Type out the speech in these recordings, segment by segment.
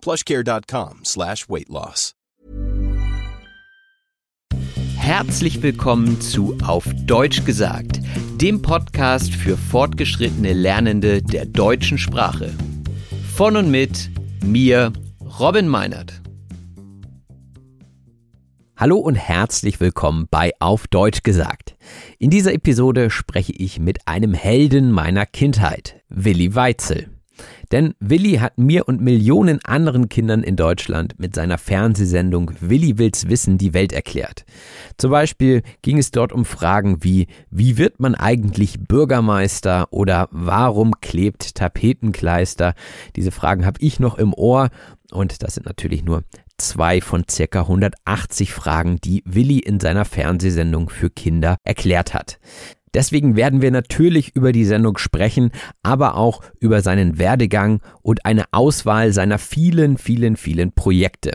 plushcare.com slash weight loss. Herzlich willkommen zu Auf Deutsch gesagt, dem Podcast für fortgeschrittene Lernende der deutschen Sprache. Von und mit mir, Robin Meinert. Hallo und herzlich willkommen bei Auf Deutsch gesagt. In dieser Episode spreche ich mit einem Helden meiner Kindheit, Willi Weitzel. Denn Willi hat mir und Millionen anderen Kindern in Deutschland mit seiner Fernsehsendung Willi will's wissen die Welt erklärt. Zum Beispiel ging es dort um Fragen wie, wie wird man eigentlich Bürgermeister oder warum klebt Tapetenkleister? Diese Fragen habe ich noch im Ohr und das sind natürlich nur zwei von circa 180 Fragen, die Willi in seiner Fernsehsendung für Kinder erklärt hat. Deswegen werden wir natürlich über die Sendung sprechen, aber auch über seinen Werdegang und eine Auswahl seiner vielen, vielen, vielen Projekte.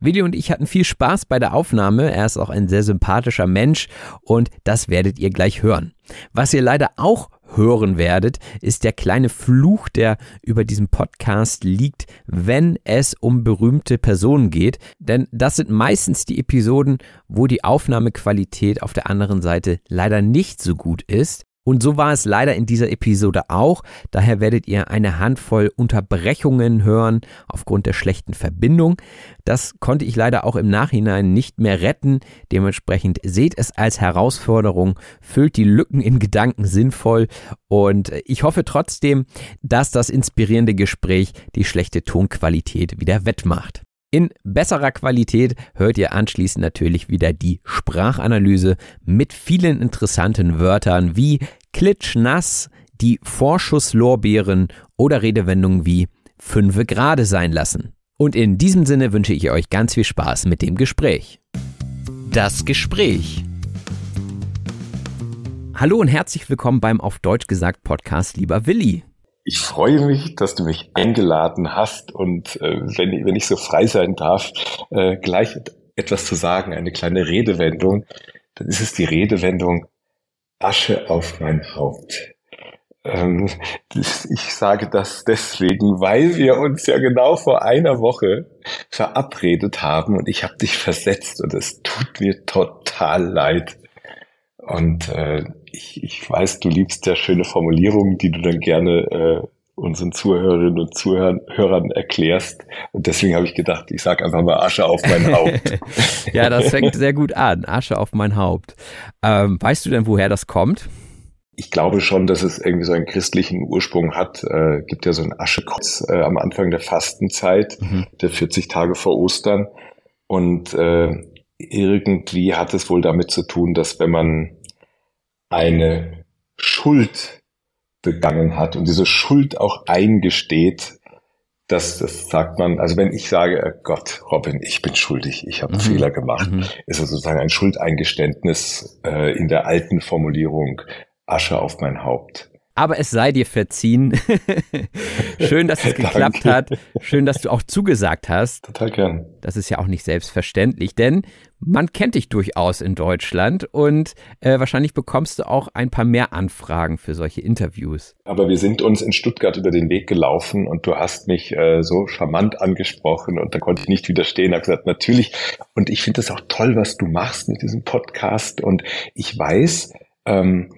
Willi und ich hatten viel Spaß bei der Aufnahme. Er ist auch ein sehr sympathischer Mensch und das werdet ihr gleich hören. Was ihr leider auch hören werdet, ist der kleine Fluch, der über diesem Podcast liegt, wenn es um berühmte Personen geht. Denn das sind meistens die Episoden, wo die Aufnahmequalität auf der anderen Seite leider nicht so gut ist. Und so war es leider in dieser Episode auch. Daher werdet ihr eine Handvoll Unterbrechungen hören aufgrund der schlechten Verbindung. Das konnte ich leider auch im Nachhinein nicht mehr retten. Dementsprechend seht es als Herausforderung, füllt die Lücken in Gedanken sinnvoll und ich hoffe trotzdem, dass das inspirierende Gespräch die schlechte Tonqualität wieder wettmacht. In besserer Qualität hört ihr anschließend natürlich wieder die Sprachanalyse mit vielen interessanten Wörtern wie klitschnass, die Vorschusslorbeeren oder Redewendungen wie fünfe gerade sein lassen. Und in diesem Sinne wünsche ich euch ganz viel Spaß mit dem Gespräch. Das Gespräch. Hallo und herzlich willkommen beim Auf Deutsch gesagt Podcast, lieber Willi. Ich freue mich, dass du mich eingeladen hast und äh, wenn, wenn ich so frei sein darf, äh, gleich etwas zu sagen, eine kleine Redewendung, dann ist es die Redewendung Asche auf mein Haupt. Ähm, ich sage das deswegen, weil wir uns ja genau vor einer Woche verabredet haben und ich habe dich versetzt und es tut mir total leid. Und äh, ich, ich weiß, du liebst ja schöne Formulierungen, die du dann gerne äh, unseren Zuhörerinnen und Zuhörern erklärst. Und deswegen habe ich gedacht, ich sage einfach mal Asche auf mein Haupt. ja, das fängt sehr gut an. Asche auf mein Haupt. Ähm, weißt du denn, woher das kommt? Ich glaube schon, dass es irgendwie so einen christlichen Ursprung hat. Äh, gibt ja so ein Aschekreuz äh, am Anfang der Fastenzeit, mhm. der 40 Tage vor Ostern. Und äh, irgendwie hat es wohl damit zu tun, dass wenn man eine Schuld begangen hat und diese Schuld auch eingesteht, das, das sagt man, also wenn ich sage, äh, Gott, Robin, ich bin schuldig, ich habe einen mhm. Fehler gemacht, mhm. ist es sozusagen ein Schuldeingeständnis äh, in der alten Formulierung Asche auf mein Haupt. Aber es sei dir verziehen. Schön, dass es geklappt hat. Schön, dass du auch zugesagt hast. Total gern. Das ist ja auch nicht selbstverständlich, denn man kennt dich durchaus in Deutschland und äh, wahrscheinlich bekommst du auch ein paar mehr Anfragen für solche Interviews. Aber wir sind uns in Stuttgart über den Weg gelaufen und du hast mich äh, so charmant angesprochen und da konnte ich nicht widerstehen. Ich habe gesagt, natürlich. Und ich finde das auch toll, was du machst mit diesem Podcast. Und ich weiß, ähm,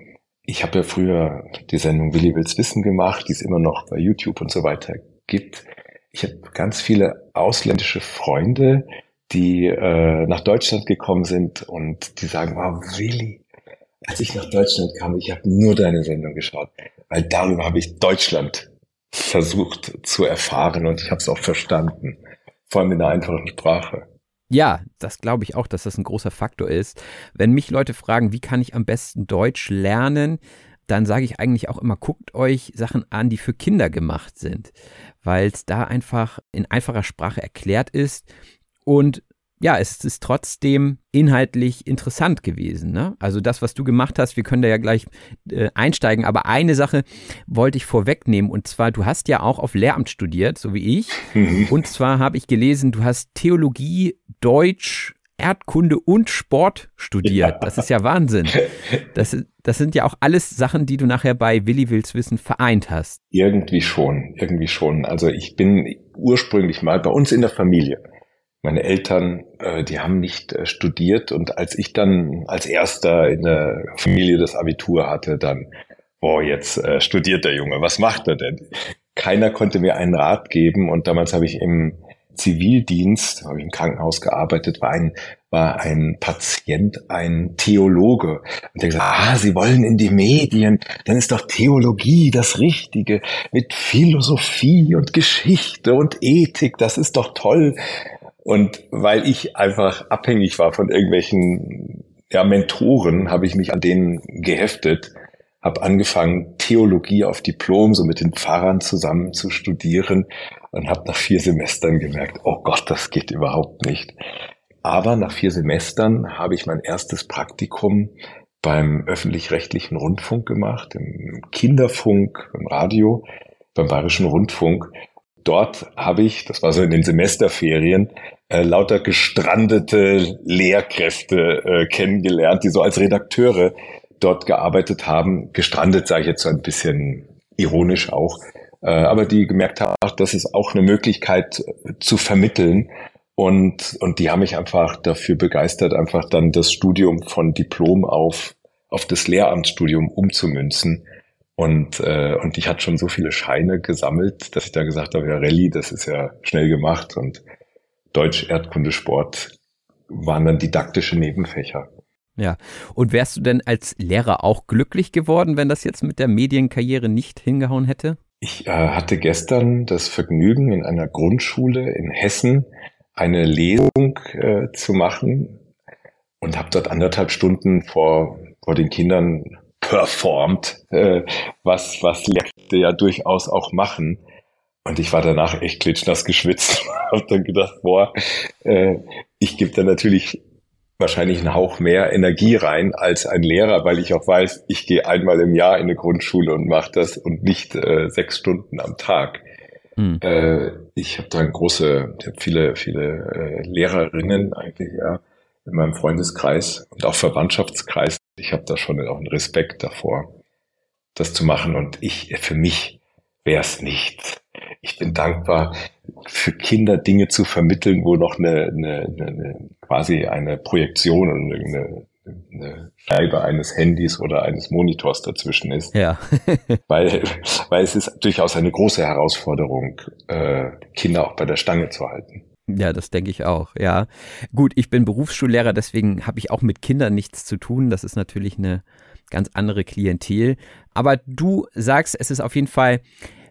ich habe ja früher die Sendung Willi will's wissen gemacht, die es immer noch bei YouTube und so weiter gibt. Ich habe ganz viele ausländische Freunde, die äh, nach Deutschland gekommen sind und die sagen, wow, Willi, als ich nach Deutschland kam, ich habe nur deine Sendung geschaut, weil darüber habe ich Deutschland versucht zu erfahren und ich habe es auch verstanden, vor allem in der einfachen Sprache. Ja, das glaube ich auch, dass das ein großer Faktor ist. Wenn mich Leute fragen, wie kann ich am besten Deutsch lernen, dann sage ich eigentlich auch immer, guckt euch Sachen an, die für Kinder gemacht sind, weil es da einfach in einfacher Sprache erklärt ist und ja, es ist trotzdem inhaltlich interessant gewesen. Ne? Also das, was du gemacht hast, wir können da ja gleich äh, einsteigen, aber eine Sache wollte ich vorwegnehmen und zwar, du hast ja auch auf Lehramt studiert, so wie ich. Mhm. Und zwar habe ich gelesen, du hast Theologie, Deutsch, Erdkunde und Sport studiert. Das ist ja Wahnsinn. Das, das sind ja auch alles Sachen, die du nachher bei Willi Wills Wissen vereint hast. Irgendwie schon, irgendwie schon. Also ich bin ursprünglich mal bei uns in der Familie meine Eltern, äh, die haben nicht äh, studiert und als ich dann als erster in der Familie das Abitur hatte, dann, boah, jetzt äh, studiert der Junge, was macht er denn? Keiner konnte mir einen Rat geben und damals habe ich im Zivildienst, habe ich im Krankenhaus gearbeitet, war ein, war ein Patient, ein Theologe. Und der gesagt, ah, Sie wollen in die Medien, dann ist doch Theologie das Richtige mit Philosophie und Geschichte und Ethik, das ist doch toll. Und weil ich einfach abhängig war von irgendwelchen ja, Mentoren, habe ich mich an denen geheftet, habe angefangen, Theologie auf Diplom, so mit den Pfarrern zusammen zu studieren und habe nach vier Semestern gemerkt, oh Gott, das geht überhaupt nicht. Aber nach vier Semestern habe ich mein erstes Praktikum beim öffentlich-rechtlichen Rundfunk gemacht, im Kinderfunk, im Radio, beim Bayerischen Rundfunk. Dort habe ich, das war so in den Semesterferien, äh, lauter gestrandete Lehrkräfte äh, kennengelernt, die so als Redakteure dort gearbeitet haben. Gestrandet sage ich jetzt so ein bisschen ironisch auch, äh, aber die gemerkt haben, ach, das ist auch eine Möglichkeit zu vermitteln. Und, und die haben mich einfach dafür begeistert, einfach dann das Studium von Diplom auf, auf das Lehramtsstudium umzumünzen. Und, äh, und ich hatte schon so viele Scheine gesammelt, dass ich da gesagt habe, ja, Rallye, das ist ja schnell gemacht. Und Deutsch, Erdkunde, Sport waren dann didaktische Nebenfächer. Ja, und wärst du denn als Lehrer auch glücklich geworden, wenn das jetzt mit der Medienkarriere nicht hingehauen hätte? Ich äh, hatte gestern das Vergnügen, in einer Grundschule in Hessen eine Lesung äh, zu machen und habe dort anderthalb Stunden vor, vor den Kindern performt, äh, was, was Lehrkräfte ja durchaus auch machen. Und ich war danach echt klitschnass geschwitzt. Hab dann gedacht, boah, äh, ich gebe da natürlich wahrscheinlich einen Hauch mehr Energie rein als ein Lehrer, weil ich auch weiß, ich gehe einmal im Jahr in eine Grundschule und mache das und nicht äh, sechs Stunden am Tag. Hm. Äh, ich habe da große, ich hab viele, viele äh, Lehrerinnen eigentlich ja in meinem Freundeskreis und auch Verwandtschaftskreis. Ich habe da schon auch einen Respekt davor, das zu machen. Und ich, für mich wäre es nicht ich bin dankbar, für Kinder Dinge zu vermitteln, wo noch eine, eine, eine quasi eine Projektion und eine, eine Scheibe eines Handys oder eines Monitors dazwischen ist. Ja. weil, weil es ist durchaus eine große Herausforderung, äh, Kinder auch bei der Stange zu halten. Ja, das denke ich auch, ja. Gut, ich bin Berufsschullehrer, deswegen habe ich auch mit Kindern nichts zu tun. Das ist natürlich eine ganz andere Klientel. Aber du sagst, es ist auf jeden Fall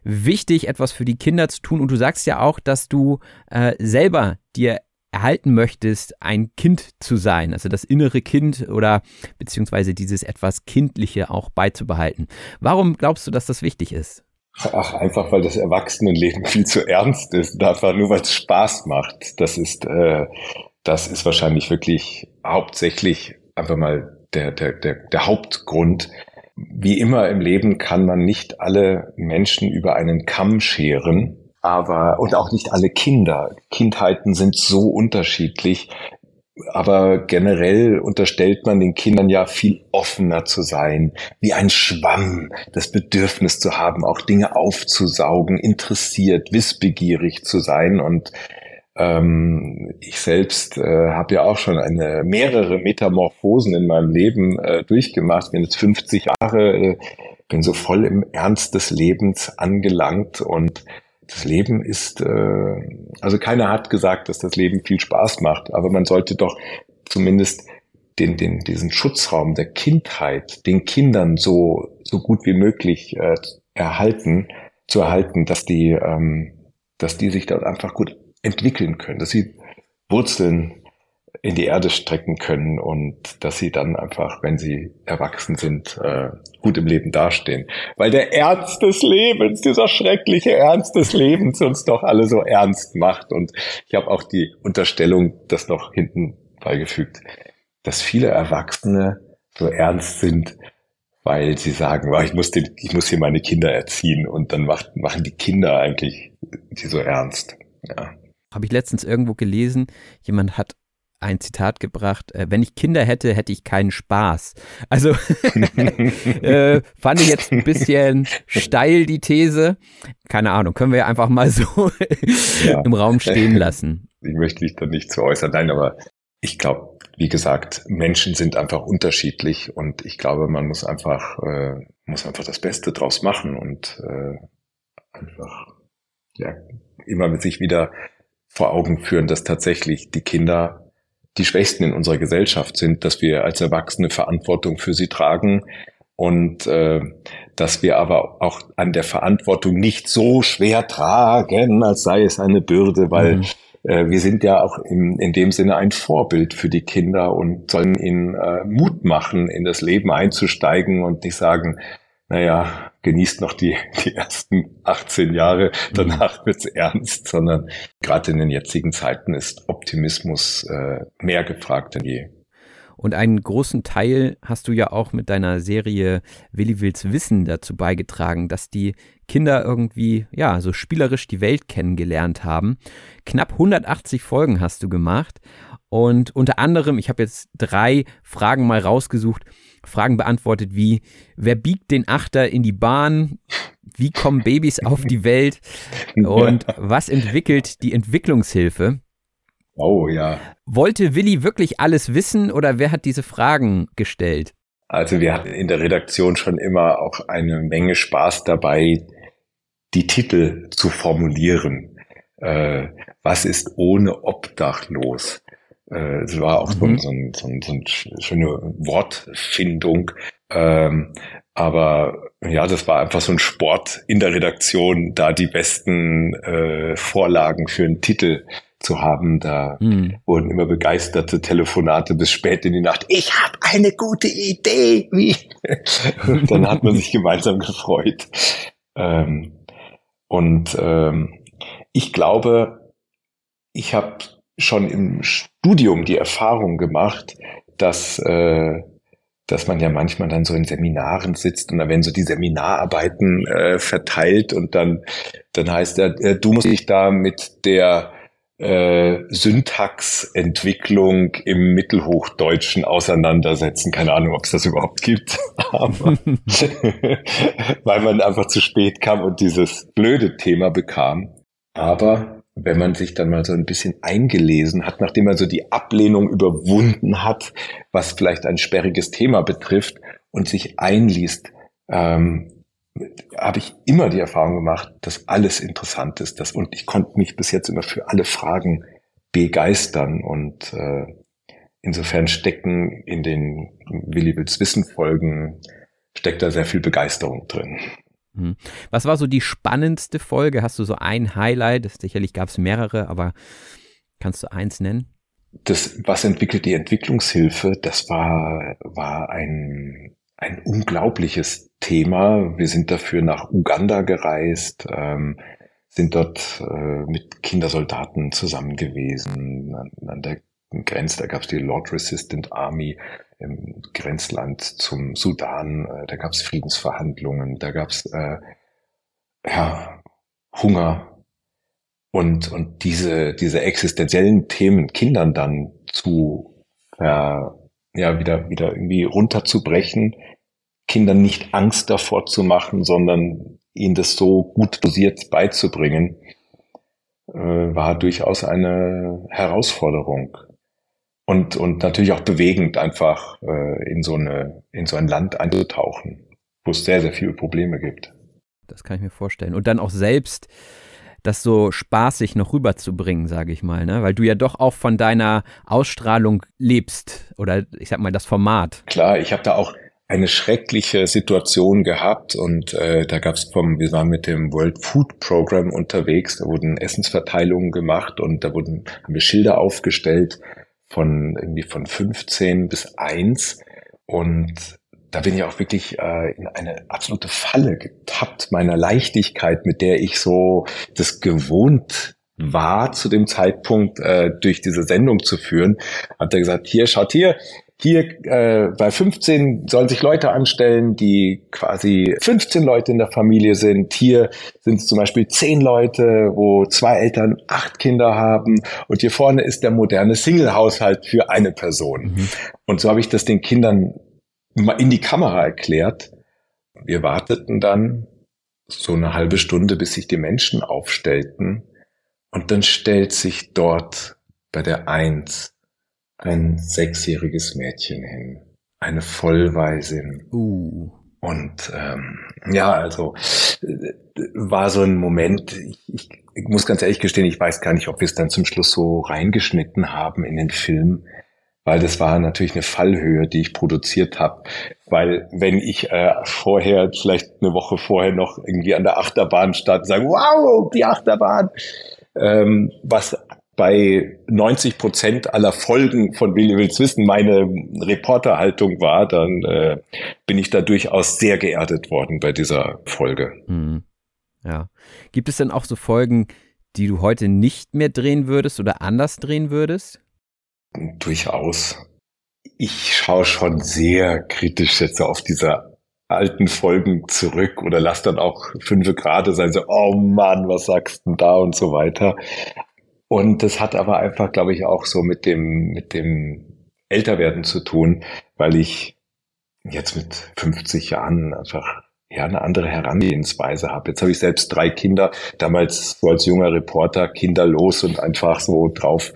wichtig, etwas für die Kinder zu tun. Und du sagst ja auch, dass du äh, selber dir erhalten möchtest, ein Kind zu sein, also das innere Kind oder beziehungsweise dieses etwas Kindliche auch beizubehalten. Warum glaubst du, dass das wichtig ist? Ach, einfach weil das Erwachsenenleben viel zu ernst ist, einfach nur weil es Spaß macht. Das ist, äh, das ist wahrscheinlich wirklich hauptsächlich einfach mal der, der, der, der Hauptgrund, wie immer im Leben kann man nicht alle Menschen über einen Kamm scheren, aber und auch nicht alle Kinder. Kindheiten sind so unterschiedlich. Aber generell unterstellt man den Kindern ja viel offener zu sein, wie ein Schwamm, das Bedürfnis zu haben, auch Dinge aufzusaugen, interessiert, wissbegierig zu sein. Und ähm, ich selbst äh, habe ja auch schon eine mehrere Metamorphosen in meinem Leben äh, durchgemacht. Bin jetzt 50 Jahre, äh, bin so voll im Ernst des Lebens angelangt und das Leben ist, äh, also keiner hat gesagt, dass das Leben viel Spaß macht, aber man sollte doch zumindest den, den, diesen Schutzraum der Kindheit den Kindern so, so gut wie möglich äh, erhalten, zu erhalten, dass die, ähm, dass die sich dort einfach gut entwickeln können, dass sie Wurzeln in die Erde strecken können und dass sie dann einfach, wenn sie erwachsen sind, äh, gut im Leben dastehen. Weil der Ernst des Lebens, dieser schreckliche Ernst des Lebens uns doch alle so ernst macht. Und ich habe auch die Unterstellung, das noch hinten beigefügt, dass viele Erwachsene so ernst sind, weil sie sagen, ich muss, den, ich muss hier meine Kinder erziehen und dann macht, machen die Kinder eigentlich die so ernst. Ja. Habe ich letztens irgendwo gelesen, jemand hat ein Zitat gebracht, äh, wenn ich Kinder hätte, hätte ich keinen Spaß. Also äh, fand ich jetzt ein bisschen steil die These. Keine Ahnung, können wir einfach mal so ja. im Raum stehen lassen. Ich möchte mich da nicht zu äußern, nein, aber ich glaube, wie gesagt, Menschen sind einfach unterschiedlich und ich glaube, man muss einfach, äh, muss einfach das Beste draus machen und äh, einfach ja, immer mit sich wieder vor Augen führen, dass tatsächlich die Kinder die Schwächsten in unserer Gesellschaft sind, dass wir als Erwachsene Verantwortung für sie tragen und äh, dass wir aber auch an der Verantwortung nicht so schwer tragen, als sei es eine Bürde, weil mhm. äh, wir sind ja auch in, in dem Sinne ein Vorbild für die Kinder und sollen ihnen äh, Mut machen, in das Leben einzusteigen und nicht sagen, naja, genießt noch die, die ersten 18 Jahre, danach mhm. wird's ernst, sondern gerade in den jetzigen Zeiten ist Optimismus äh, mehr gefragt denn je. Und einen großen Teil hast du ja auch mit deiner Serie Willi Wills Wissen dazu beigetragen, dass die Kinder irgendwie, ja, so spielerisch die Welt kennengelernt haben. Knapp 180 Folgen hast du gemacht. Und unter anderem, ich habe jetzt drei Fragen mal rausgesucht, Fragen beantwortet wie, wer biegt den Achter in die Bahn? Wie kommen Babys auf die Welt? Und was entwickelt die Entwicklungshilfe? Oh ja. Wollte Willi wirklich alles wissen oder wer hat diese Fragen gestellt? Also wir hatten in der Redaktion schon immer auch eine Menge Spaß dabei, die Titel zu formulieren. Äh, was ist ohne Obdachlos? Äh, es war auch mhm. so, ein, so, ein, so eine schöne Wortfindung. Ähm, aber ja, das war einfach so ein Sport in der Redaktion, da die besten äh, Vorlagen für einen Titel zu haben. Da mhm. wurden immer begeisterte Telefonate bis spät in die Nacht. Ich habe eine gute Idee. Wie? und dann hat man sich gemeinsam gefreut. Ähm, und ähm, ich glaube, ich habe schon im Studium die Erfahrung gemacht, dass, äh, dass man ja manchmal dann so in Seminaren sitzt und dann werden so die Seminararbeiten äh, verteilt und dann, dann heißt er, äh, du musst dich da mit der äh, Syntaxentwicklung im Mittelhochdeutschen auseinandersetzen. Keine Ahnung, ob es das überhaupt gibt, aber weil man einfach zu spät kam und dieses blöde Thema bekam. Aber wenn man sich dann mal so ein bisschen eingelesen hat, nachdem man so die Ablehnung überwunden hat, was vielleicht ein sperriges Thema betrifft und sich einliest, ähm, habe ich immer die Erfahrung gemacht, dass alles interessant ist. Dass, und ich konnte mich bis jetzt immer für alle Fragen begeistern. Und äh, insofern stecken in den Willi Wills Wissen Folgen, steckt da sehr viel Begeisterung drin. Mhm. Was war so die spannendste Folge? Hast du so ein Highlight? Sicherlich gab es mehrere, aber kannst du eins nennen? Das, was entwickelt die Entwicklungshilfe? Das war, war ein, ein unglaubliches Thema. Wir sind dafür nach Uganda gereist, ähm, sind dort äh, mit Kindersoldaten zusammen gewesen an, an der Grenze. Da gab es die Lord Resistant Army im Grenzland zum Sudan. Äh, da gab es Friedensverhandlungen, da gab es äh, ja, Hunger und, und diese, diese existenziellen Themen Kindern dann zu ja, ja, wieder, wieder irgendwie runterzubrechen, Kindern nicht Angst davor zu machen, sondern ihnen das so gut dosiert beizubringen, äh, war durchaus eine Herausforderung und, und natürlich auch bewegend, einfach äh, in, so eine, in so ein Land einzutauchen, wo es sehr, sehr viele Probleme gibt. Das kann ich mir vorstellen. Und dann auch selbst das so spaßig noch rüberzubringen, sage ich mal, ne? Weil du ja doch auch von deiner Ausstrahlung lebst oder ich sag mal das Format. Klar, ich habe da auch eine schreckliche Situation gehabt und äh, da gab es vom, wir waren mit dem World Food Program unterwegs, da wurden Essensverteilungen gemacht und da wurden haben wir Schilder aufgestellt von irgendwie von 15 bis 1 und da bin ich auch wirklich äh, in eine absolute Falle getappt meiner Leichtigkeit, mit der ich so das gewohnt war zu dem Zeitpunkt äh, durch diese Sendung zu führen, hat er gesagt, hier, schaut hier, hier äh, bei 15 sollen sich Leute anstellen, die quasi 15 Leute in der Familie sind. Hier sind es zum Beispiel 10 Leute, wo zwei Eltern acht Kinder haben. Und hier vorne ist der moderne Single-Haushalt für eine Person. Mhm. Und so habe ich das den Kindern in die Kamera erklärt. Wir warteten dann so eine halbe Stunde, bis sich die Menschen aufstellten. Und dann stellt sich dort bei der Eins ein sechsjähriges Mädchen hin. Eine Vollwaisin. Uh. Und ähm, ja, also äh, war so ein Moment, ich, ich, ich muss ganz ehrlich gestehen, ich weiß gar nicht, ob wir es dann zum Schluss so reingeschnitten haben in den Film, weil das war natürlich eine Fallhöhe, die ich produziert habe. Weil wenn ich äh, vorher, vielleicht eine Woche vorher noch irgendwie an der Achterbahn stand und sage, wow, die Achterbahn, ähm, was bei 90 Prozent aller Folgen von Willi Wills Wissen meine Reporterhaltung war, dann äh, bin ich da durchaus sehr geerdet worden bei dieser Folge. Hm. Ja. Gibt es denn auch so Folgen, die du heute nicht mehr drehen würdest oder anders drehen würdest? Durchaus. Ich schaue schon sehr kritisch jetzt auf diese alten Folgen zurück oder lass dann auch fünf Grade sein, so, oh Mann, was sagst du da und so weiter. Und das hat aber einfach, glaube ich, auch so mit dem, mit dem Älterwerden zu tun, weil ich jetzt mit 50 Jahren einfach ja eine andere Herangehensweise habe. Jetzt habe ich selbst drei Kinder, damals so als junger Reporter kinderlos und einfach so drauf.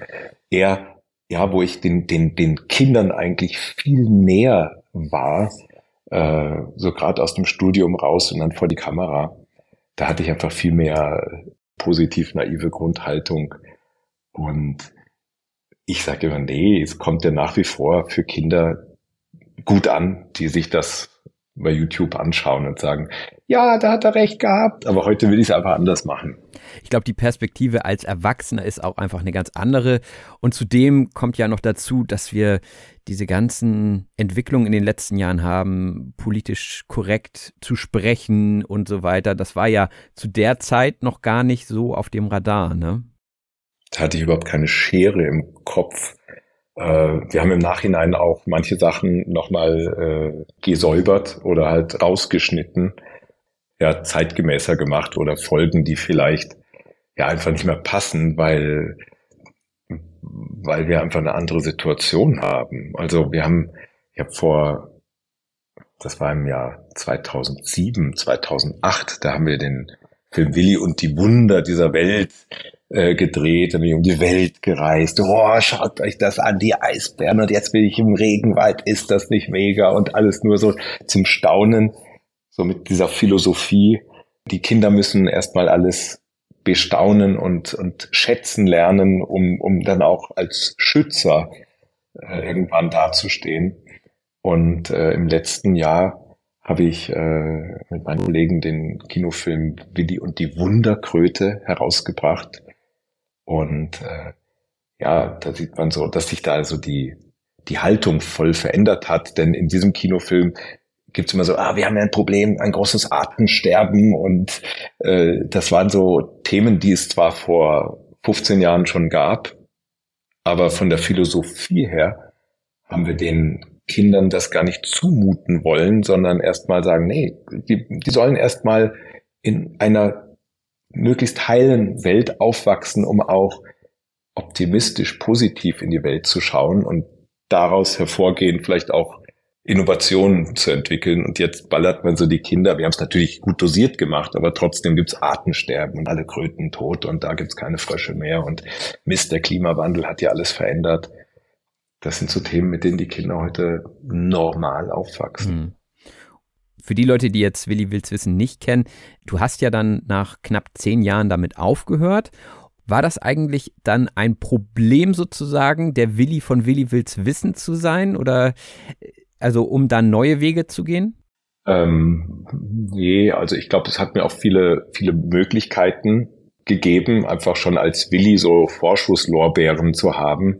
Eher, ja, wo ich den, den, den Kindern eigentlich viel näher war, äh, so gerade aus dem Studium raus und dann vor die Kamera. Da hatte ich einfach viel mehr positiv naive Grundhaltung und ich sage immer, nee, es kommt ja nach wie vor für Kinder gut an, die sich das bei YouTube anschauen und sagen, ja, da hat er recht gehabt, aber heute will ich es einfach anders machen. Ich glaube, die Perspektive als Erwachsener ist auch einfach eine ganz andere. Und zudem kommt ja noch dazu, dass wir diese ganzen Entwicklungen in den letzten Jahren haben, politisch korrekt zu sprechen und so weiter. Das war ja zu der Zeit noch gar nicht so auf dem Radar, ne? Da hatte ich überhaupt keine Schere im Kopf. Äh, wir haben im Nachhinein auch manche Sachen nochmal äh, gesäubert oder halt rausgeschnitten, ja, zeitgemäßer gemacht oder Folgen, die vielleicht ja einfach nicht mehr passen, weil, weil wir einfach eine andere Situation haben. Also wir haben, ich habe vor, das war im Jahr 2007, 2008, da haben wir den Film Willi und die Wunder dieser Welt äh, gedreht, dann bin ich um die Welt gereist. Oh, schaut euch das an, die Eisbären und jetzt bin ich im Regenwald, ist das nicht mega und alles nur so zum Staunen, so mit dieser Philosophie. Die Kinder müssen erstmal alles bestaunen und, und schätzen lernen, um, um dann auch als Schützer äh, irgendwann dazustehen. Und äh, im letzten Jahr habe ich äh, mit meinen Kollegen den Kinofilm Willi und die Wunderkröte herausgebracht. Und äh, ja, da sieht man so, dass sich da also die, die Haltung voll verändert hat. Denn in diesem Kinofilm gibt's immer so, ah, wir haben ja ein Problem, ein großes Artensterben. Und äh, das waren so Themen, die es zwar vor 15 Jahren schon gab, aber von der Philosophie her haben wir den Kindern das gar nicht zumuten wollen, sondern erstmal sagen, nee, die, die sollen erstmal in einer möglichst heilen Welt aufwachsen, um auch optimistisch, positiv in die Welt zu schauen und daraus hervorgehen, vielleicht auch Innovationen zu entwickeln. Und jetzt ballert man so die Kinder. Wir haben es natürlich gut dosiert gemacht, aber trotzdem gibt's Artensterben und alle Kröten tot und da gibt's keine Frösche mehr und Mist, der Klimawandel hat ja alles verändert. Das sind so Themen, mit denen die Kinder heute normal aufwachsen. Für die Leute, die jetzt Willi Wills Wissen nicht kennen, du hast ja dann nach knapp zehn Jahren damit aufgehört. War das eigentlich dann ein Problem sozusagen, der Willi von Willi Wills Wissen zu sein oder also um dann neue Wege zu gehen? Ähm, nee, also ich glaube, es hat mir auch viele, viele Möglichkeiten gegeben, einfach schon als Willi so Vorschusslorbeeren zu haben.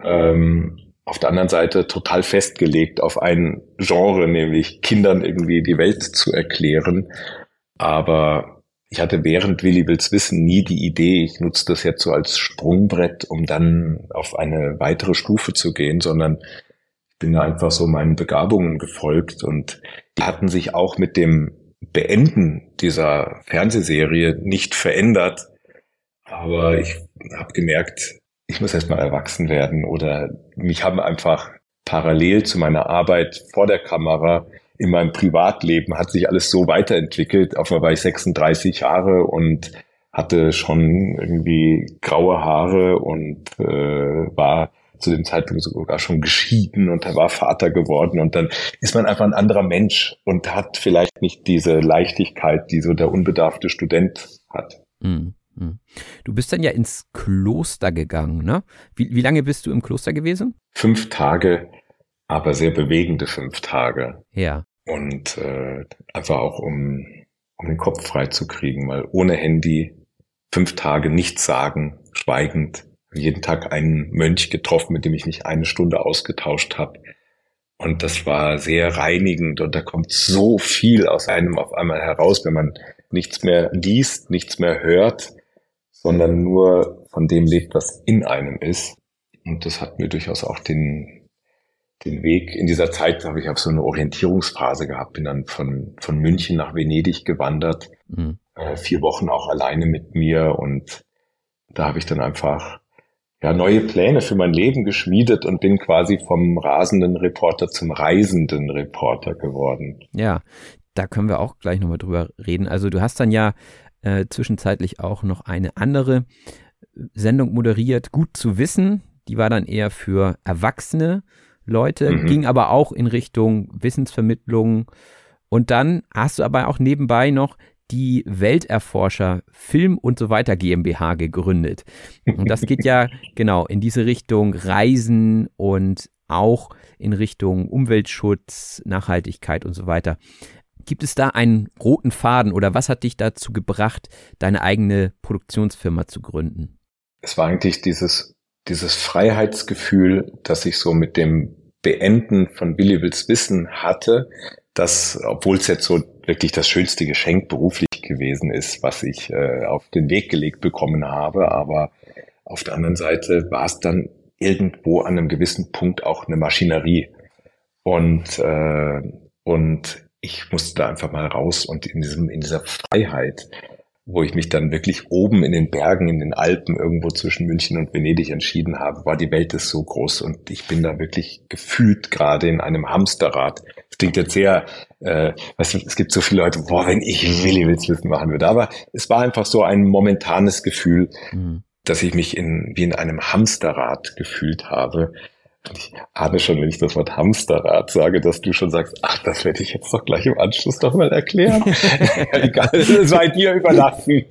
Ähm, auf der anderen Seite total festgelegt auf ein Genre, nämlich Kindern irgendwie die Welt zu erklären. Aber ich hatte während Willi Wills Wissen nie die Idee, ich nutze das jetzt so als Sprungbrett, um dann auf eine weitere Stufe zu gehen, sondern ich bin da einfach so meinen Begabungen gefolgt und die hatten sich auch mit dem Beenden dieser Fernsehserie nicht verändert. Aber ich habe gemerkt, ich muss erstmal erwachsen werden oder mich haben einfach parallel zu meiner Arbeit vor der Kamera in meinem Privatleben hat sich alles so weiterentwickelt. Auf einmal war ich 36 Jahre und hatte schon irgendwie graue Haare und äh, war zu dem Zeitpunkt sogar schon geschieden und er war Vater geworden und dann ist man einfach ein anderer Mensch und hat vielleicht nicht diese Leichtigkeit, die so der unbedarfte Student hat. Mhm. Mhm. Du bist dann ja ins Kloster gegangen, ne? Wie, wie lange bist du im Kloster gewesen? Fünf Tage, aber sehr bewegende fünf Tage. Ja. Und äh, einfach auch um, um den Kopf frei zu kriegen, weil ohne Handy fünf Tage nichts sagen, schweigend, jeden Tag einen Mönch getroffen, mit dem ich mich eine Stunde ausgetauscht habe. Und das war sehr reinigend und da kommt so viel aus einem auf einmal heraus, wenn man nichts mehr liest, nichts mehr hört, sondern nur von dem lebt, was in einem ist. Und das hat mir durchaus auch den, den Weg in dieser Zeit, habe ich auf so eine Orientierungsphase gehabt, bin dann von, von München nach Venedig gewandert, mhm. äh, vier Wochen auch alleine mit mir und da habe ich dann einfach ja, neue Pläne für mein Leben geschmiedet und bin quasi vom rasenden Reporter zum reisenden Reporter geworden. Ja, da können wir auch gleich nochmal drüber reden. Also du hast dann ja äh, zwischenzeitlich auch noch eine andere Sendung moderiert, gut zu wissen. Die war dann eher für erwachsene Leute, mhm. ging aber auch in Richtung Wissensvermittlung. Und dann hast du aber auch nebenbei noch die Welterforscher Film und so weiter GmbH gegründet. Und das geht ja genau in diese Richtung Reisen und auch in Richtung Umweltschutz, Nachhaltigkeit und so weiter. Gibt es da einen roten Faden oder was hat dich dazu gebracht, deine eigene Produktionsfirma zu gründen? Es war eigentlich dieses, dieses Freiheitsgefühl, das ich so mit dem Beenden von Billy Wills Wissen hatte, dass, obwohl es jetzt so wirklich das schönste Geschenk beruflich gewesen ist, was ich äh, auf den Weg gelegt bekommen habe. Aber auf der anderen Seite war es dann irgendwo an einem gewissen Punkt auch eine Maschinerie. Und, äh, und ich musste da einfach mal raus und in diesem, in dieser Freiheit wo ich mich dann wirklich oben in den Bergen, in den Alpen, irgendwo zwischen München und Venedig entschieden habe, war die Welt ist so groß und ich bin da wirklich gefühlt gerade in einem Hamsterrad. Das klingt jetzt sehr, äh, weißt du, es gibt so viele Leute, boah, wenn ich Willi Wissen machen würde. Aber es war einfach so ein momentanes Gefühl, mhm. dass ich mich in, wie in einem Hamsterrad gefühlt habe ich ahne schon, wenn ich das Wort Hamsterrad sage, dass du schon sagst, ach, das werde ich jetzt doch gleich im Anschluss noch mal erklären. Egal, das sei dir überlassen.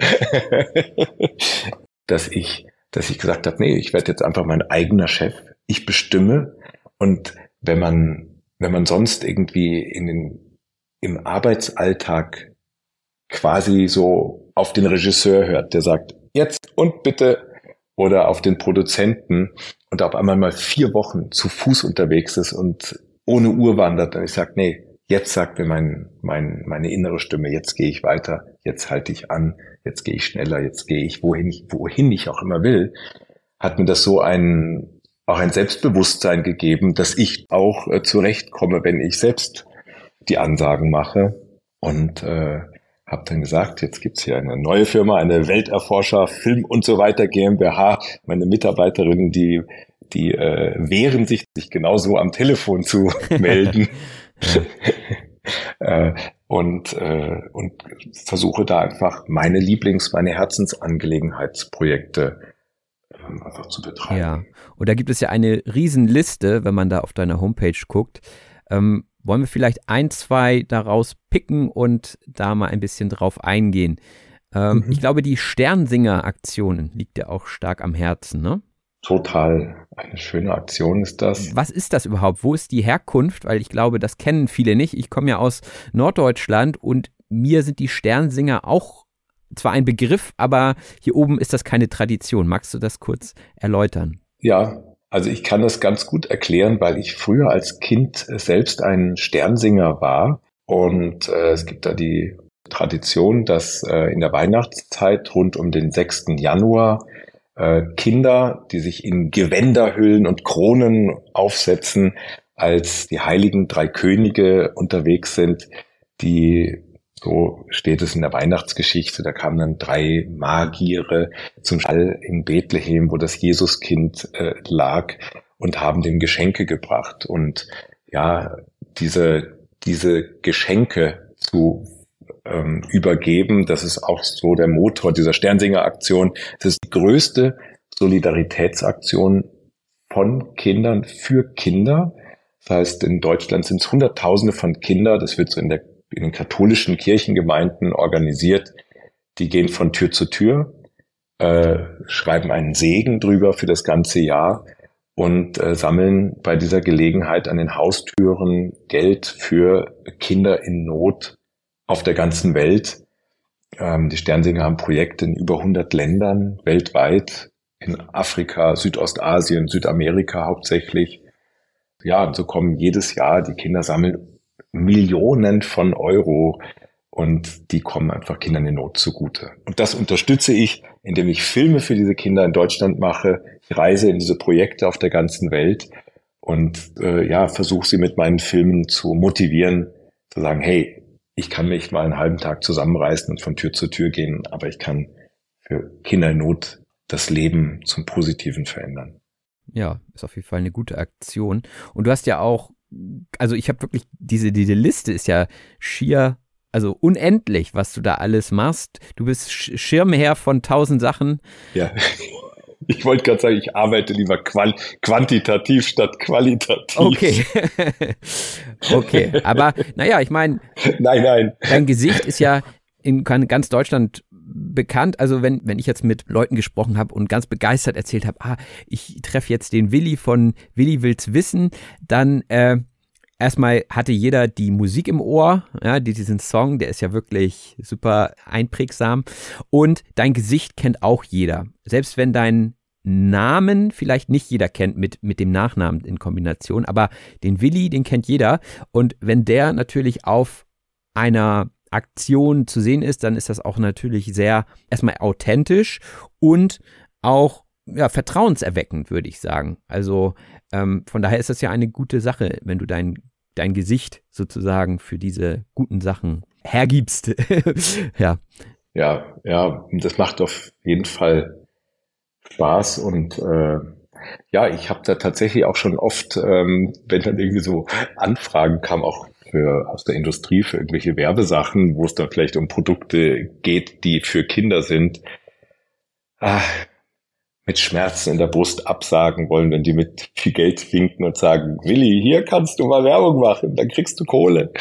dass ich, dass ich gesagt habe, nee, ich werde jetzt einfach mein eigener Chef. Ich bestimme. Und wenn man, wenn man sonst irgendwie in den, im Arbeitsalltag quasi so auf den Regisseur hört, der sagt, jetzt und bitte oder auf den Produzenten und auf einmal mal vier Wochen zu Fuß unterwegs ist und ohne Uhr wandert, dann ich sage, nee, jetzt sagt mir mein, mein, meine innere Stimme, jetzt gehe ich weiter, jetzt halte ich an, jetzt gehe ich schneller, jetzt gehe ich, wohin ich, wohin ich auch immer will, hat mir das so ein, auch ein Selbstbewusstsein gegeben, dass ich auch äh, zurechtkomme, wenn ich selbst die Ansagen mache. Und äh, habe dann gesagt, jetzt gibt's hier eine neue Firma, eine Welterforscher Film und so weiter GmbH. Meine Mitarbeiterinnen, die die äh, wehren sich, sich genauso am Telefon zu melden. äh, und, äh, und versuche da einfach meine Lieblings-, meine Herzensangelegenheitsprojekte ähm, einfach zu betreiben. Ja, und da gibt es ja eine Riesenliste, wenn man da auf deiner Homepage guckt. Ähm, wollen wir vielleicht ein, zwei daraus picken und da mal ein bisschen drauf eingehen. Ähm, mhm. Ich glaube, die Sternsinger-Aktion liegt ja auch stark am Herzen, ne? Total. Eine schöne Aktion ist das. Was ist das überhaupt? Wo ist die Herkunft? Weil ich glaube, das kennen viele nicht. Ich komme ja aus Norddeutschland und mir sind die Sternsinger auch zwar ein Begriff, aber hier oben ist das keine Tradition. Magst du das kurz erläutern? Ja, also ich kann das ganz gut erklären, weil ich früher als Kind selbst ein Sternsinger war. Und äh, es gibt da die Tradition, dass äh, in der Weihnachtszeit rund um den 6. Januar äh, Kinder, die sich in Gewänder hüllen und Kronen aufsetzen, als die heiligen drei Könige unterwegs sind, die so steht es in der Weihnachtsgeschichte. Da kamen dann drei Magiere zum Stall in Bethlehem, wo das Jesuskind äh, lag und haben dem Geschenke gebracht. Und ja, diese, diese Geschenke zu ähm, übergeben, das ist auch so der Motor dieser Sternsinger-Aktion. Es ist die größte Solidaritätsaktion von Kindern für Kinder. Das heißt, in Deutschland sind es Hunderttausende von Kindern. Das wird so in der in den katholischen Kirchengemeinden organisiert. Die gehen von Tür zu Tür, äh, schreiben einen Segen drüber für das ganze Jahr und äh, sammeln bei dieser Gelegenheit an den Haustüren Geld für Kinder in Not auf der ganzen Welt. Ähm, die Sternsinger haben Projekte in über 100 Ländern weltweit, in Afrika, Südostasien, Südamerika hauptsächlich. Ja, und so kommen jedes Jahr, die Kinder sammeln Millionen von Euro und die kommen einfach Kindern in Not zugute. Und das unterstütze ich, indem ich Filme für diese Kinder in Deutschland mache. Ich reise in diese Projekte auf der ganzen Welt und äh, ja, versuche sie mit meinen Filmen zu motivieren, zu sagen, hey, ich kann mich mal einen halben Tag zusammenreißen und von Tür zu Tür gehen, aber ich kann für Kinder in Not das Leben zum Positiven verändern. Ja, ist auf jeden Fall eine gute Aktion. Und du hast ja auch also ich habe wirklich, diese, diese Liste ist ja schier, also unendlich, was du da alles machst. Du bist Schirmherr von tausend Sachen. Ja. Ich wollte gerade sagen, ich arbeite lieber quantitativ statt qualitativ. Okay. okay. Aber naja, ich meine. Nein, nein. Dein Gesicht ist ja in ganz Deutschland bekannt. Also wenn, wenn ich jetzt mit Leuten gesprochen habe und ganz begeistert erzählt habe, ah, ich treffe jetzt den Willi von Willi will's wissen, dann äh, erstmal hatte jeder die Musik im Ohr, ja, diesen Song, der ist ja wirklich super einprägsam. Und dein Gesicht kennt auch jeder. Selbst wenn dein Namen vielleicht nicht jeder kennt mit, mit dem Nachnamen in Kombination, aber den Willi, den kennt jeder. Und wenn der natürlich auf einer Aktion zu sehen ist, dann ist das auch natürlich sehr erstmal authentisch und auch ja, vertrauenserweckend, würde ich sagen. Also ähm, von daher ist das ja eine gute Sache, wenn du dein, dein Gesicht sozusagen für diese guten Sachen hergibst. ja. Ja, ja, das macht auf jeden Fall Spaß und äh, ja, ich habe da tatsächlich auch schon oft, ähm, wenn dann irgendwie so Anfragen kamen, auch für, aus der Industrie für irgendwelche Werbesachen, wo es dann vielleicht um Produkte geht, die für Kinder sind, ah, mit Schmerzen in der Brust absagen wollen, wenn die mit viel Geld winken und sagen, Willi, hier kannst du mal Werbung machen, dann kriegst du Kohle.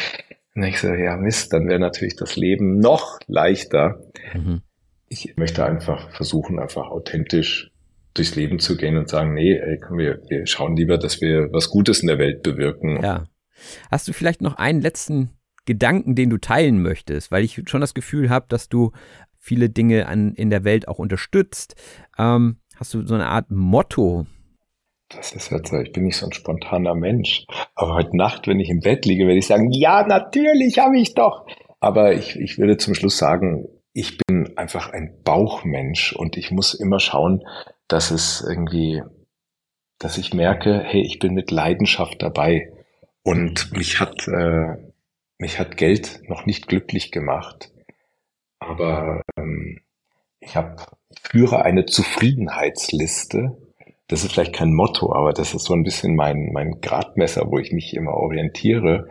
Und ich so, ja Mist, dann wäre natürlich das Leben noch leichter. Mhm. Ich möchte einfach versuchen, einfach authentisch durchs Leben zu gehen und sagen, nee, ey, wir, wir schauen lieber, dass wir was Gutes in der Welt bewirken. Ja. Hast du vielleicht noch einen letzten Gedanken, den du teilen möchtest? Weil ich schon das Gefühl habe, dass du viele Dinge an, in der Welt auch unterstützt. Ähm, hast du so eine Art Motto? Das ist jetzt, ich bin nicht so ein spontaner Mensch. Aber heute Nacht, wenn ich im Bett liege, werde ich sagen, ja, natürlich habe ich doch. Aber ich, ich würde zum Schluss sagen, ich bin einfach ein Bauchmensch und ich muss immer schauen, dass es irgendwie, dass ich merke, hey, ich bin mit Leidenschaft dabei. Und mich hat, äh, mich hat Geld noch nicht glücklich gemacht. Aber ähm, ich habe führe eine Zufriedenheitsliste. Das ist vielleicht kein Motto, aber das ist so ein bisschen mein, mein Gradmesser, wo ich mich immer orientiere.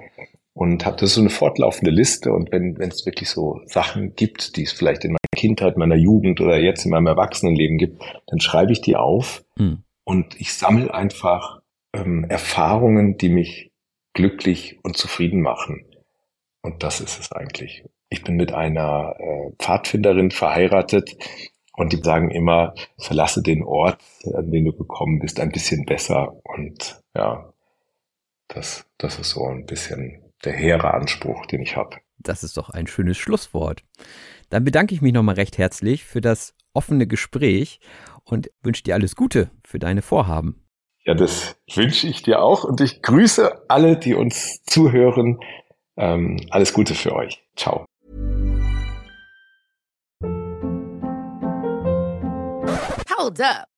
Und habe das so eine fortlaufende Liste. Und wenn wenn es wirklich so Sachen gibt, die es vielleicht in meiner Kindheit, meiner Jugend oder jetzt in meinem Erwachsenenleben gibt, dann schreibe ich die auf. Hm. Und ich sammle einfach ähm, Erfahrungen, die mich glücklich und zufrieden machen. Und das ist es eigentlich. Ich bin mit einer äh, Pfadfinderin verheiratet und die sagen immer, verlasse den Ort, an den du gekommen bist, ein bisschen besser. Und ja, das, das ist so ein bisschen der hehre Anspruch, den ich habe. Das ist doch ein schönes Schlusswort. Dann bedanke ich mich nochmal recht herzlich für das offene Gespräch und wünsche dir alles Gute für deine Vorhaben. Ja, das wünsche ich dir auch und ich grüße alle, die uns zuhören. Ähm, alles Gute für euch. Ciao. Hold up.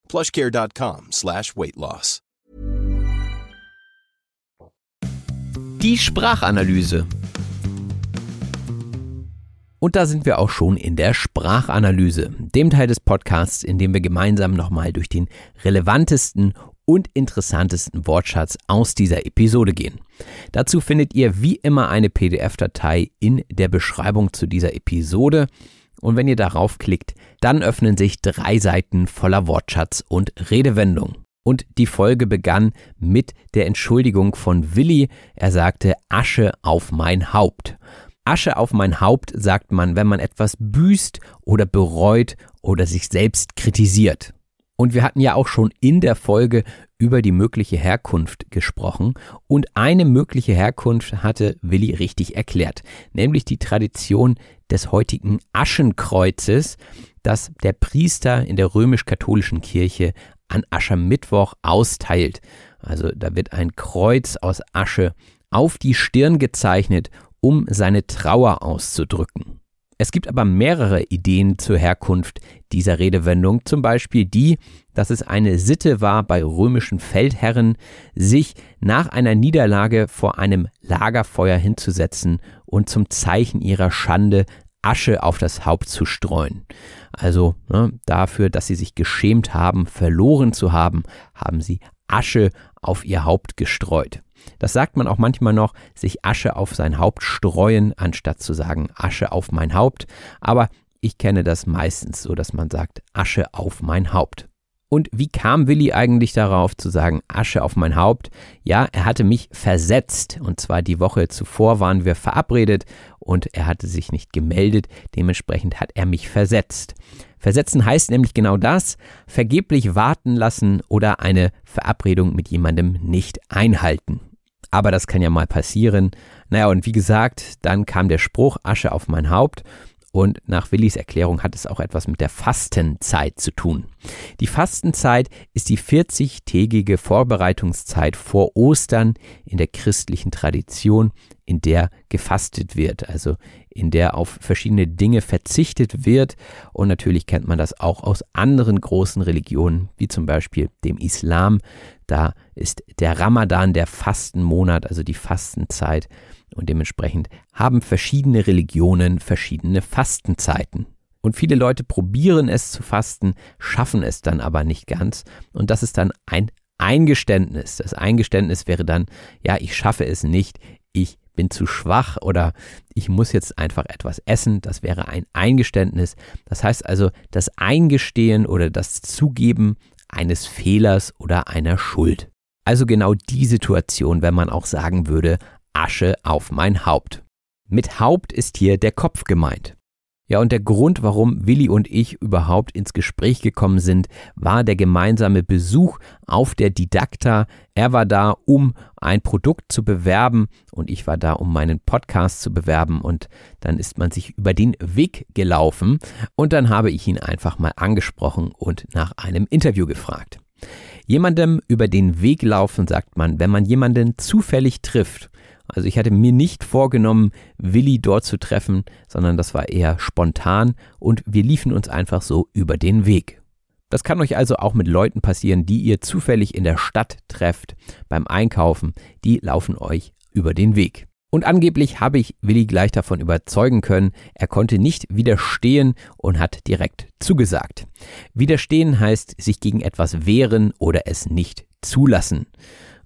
plushcare.com slash weight loss. Die Sprachanalyse. Und da sind wir auch schon in der Sprachanalyse, dem Teil des Podcasts, in dem wir gemeinsam nochmal durch den relevantesten und interessantesten Wortschatz aus dieser Episode gehen. Dazu findet ihr wie immer eine PDF-Datei in der Beschreibung zu dieser Episode. Und wenn ihr darauf klickt, dann öffnen sich drei Seiten voller Wortschatz und Redewendung. Und die Folge begann mit der Entschuldigung von Willi. Er sagte Asche auf mein Haupt. Asche auf mein Haupt sagt man, wenn man etwas büßt oder bereut oder sich selbst kritisiert. Und wir hatten ja auch schon in der Folge über die mögliche Herkunft gesprochen. Und eine mögliche Herkunft hatte Willi richtig erklärt, nämlich die Tradition des heutigen Aschenkreuzes, das der Priester in der römisch-katholischen Kirche an Aschermittwoch austeilt. Also da wird ein Kreuz aus Asche auf die Stirn gezeichnet, um seine Trauer auszudrücken. Es gibt aber mehrere Ideen zur Herkunft dieser Redewendung, zum Beispiel die, dass es eine Sitte war bei römischen Feldherren, sich nach einer Niederlage vor einem Lagerfeuer hinzusetzen und zum Zeichen ihrer Schande Asche auf das Haupt zu streuen. Also ne, dafür, dass sie sich geschämt haben, verloren zu haben, haben sie Asche auf ihr Haupt gestreut. Das sagt man auch manchmal noch, sich Asche auf sein Haupt streuen, anstatt zu sagen Asche auf mein Haupt. Aber ich kenne das meistens so, dass man sagt Asche auf mein Haupt. Und wie kam Willi eigentlich darauf zu sagen, Asche auf mein Haupt? Ja, er hatte mich versetzt. Und zwar die Woche zuvor waren wir verabredet und er hatte sich nicht gemeldet. Dementsprechend hat er mich versetzt. Versetzen heißt nämlich genau das, vergeblich warten lassen oder eine Verabredung mit jemandem nicht einhalten. Aber das kann ja mal passieren. Naja, und wie gesagt, dann kam der Spruch Asche auf mein Haupt. Und nach Willis Erklärung hat es auch etwas mit der Fastenzeit zu tun. Die Fastenzeit ist die 40-tägige Vorbereitungszeit vor Ostern in der christlichen Tradition, in der gefastet wird, also in der auf verschiedene Dinge verzichtet wird. Und natürlich kennt man das auch aus anderen großen Religionen, wie zum Beispiel dem Islam. Da ist der Ramadan der Fastenmonat, also die Fastenzeit. Und dementsprechend haben verschiedene Religionen verschiedene Fastenzeiten. Und viele Leute probieren es zu fasten, schaffen es dann aber nicht ganz. Und das ist dann ein Eingeständnis. Das Eingeständnis wäre dann, ja, ich schaffe es nicht, ich bin zu schwach oder ich muss jetzt einfach etwas essen. Das wäre ein Eingeständnis. Das heißt also das Eingestehen oder das Zugeben eines Fehlers oder einer Schuld. Also genau die Situation, wenn man auch sagen würde, Asche auf mein Haupt. Mit Haupt ist hier der Kopf gemeint. Ja, und der Grund, warum Willi und ich überhaupt ins Gespräch gekommen sind, war der gemeinsame Besuch auf der Didakta. Er war da, um ein Produkt zu bewerben und ich war da, um meinen Podcast zu bewerben und dann ist man sich über den Weg gelaufen und dann habe ich ihn einfach mal angesprochen und nach einem Interview gefragt. Jemandem über den Weg laufen sagt man, wenn man jemanden zufällig trifft also ich hatte mir nicht vorgenommen, Willi dort zu treffen, sondern das war eher spontan und wir liefen uns einfach so über den Weg. Das kann euch also auch mit Leuten passieren, die ihr zufällig in der Stadt trefft beim Einkaufen, die laufen euch über den Weg. Und angeblich habe ich Willi gleich davon überzeugen können, er konnte nicht widerstehen und hat direkt zugesagt. Widerstehen heißt sich gegen etwas wehren oder es nicht zulassen.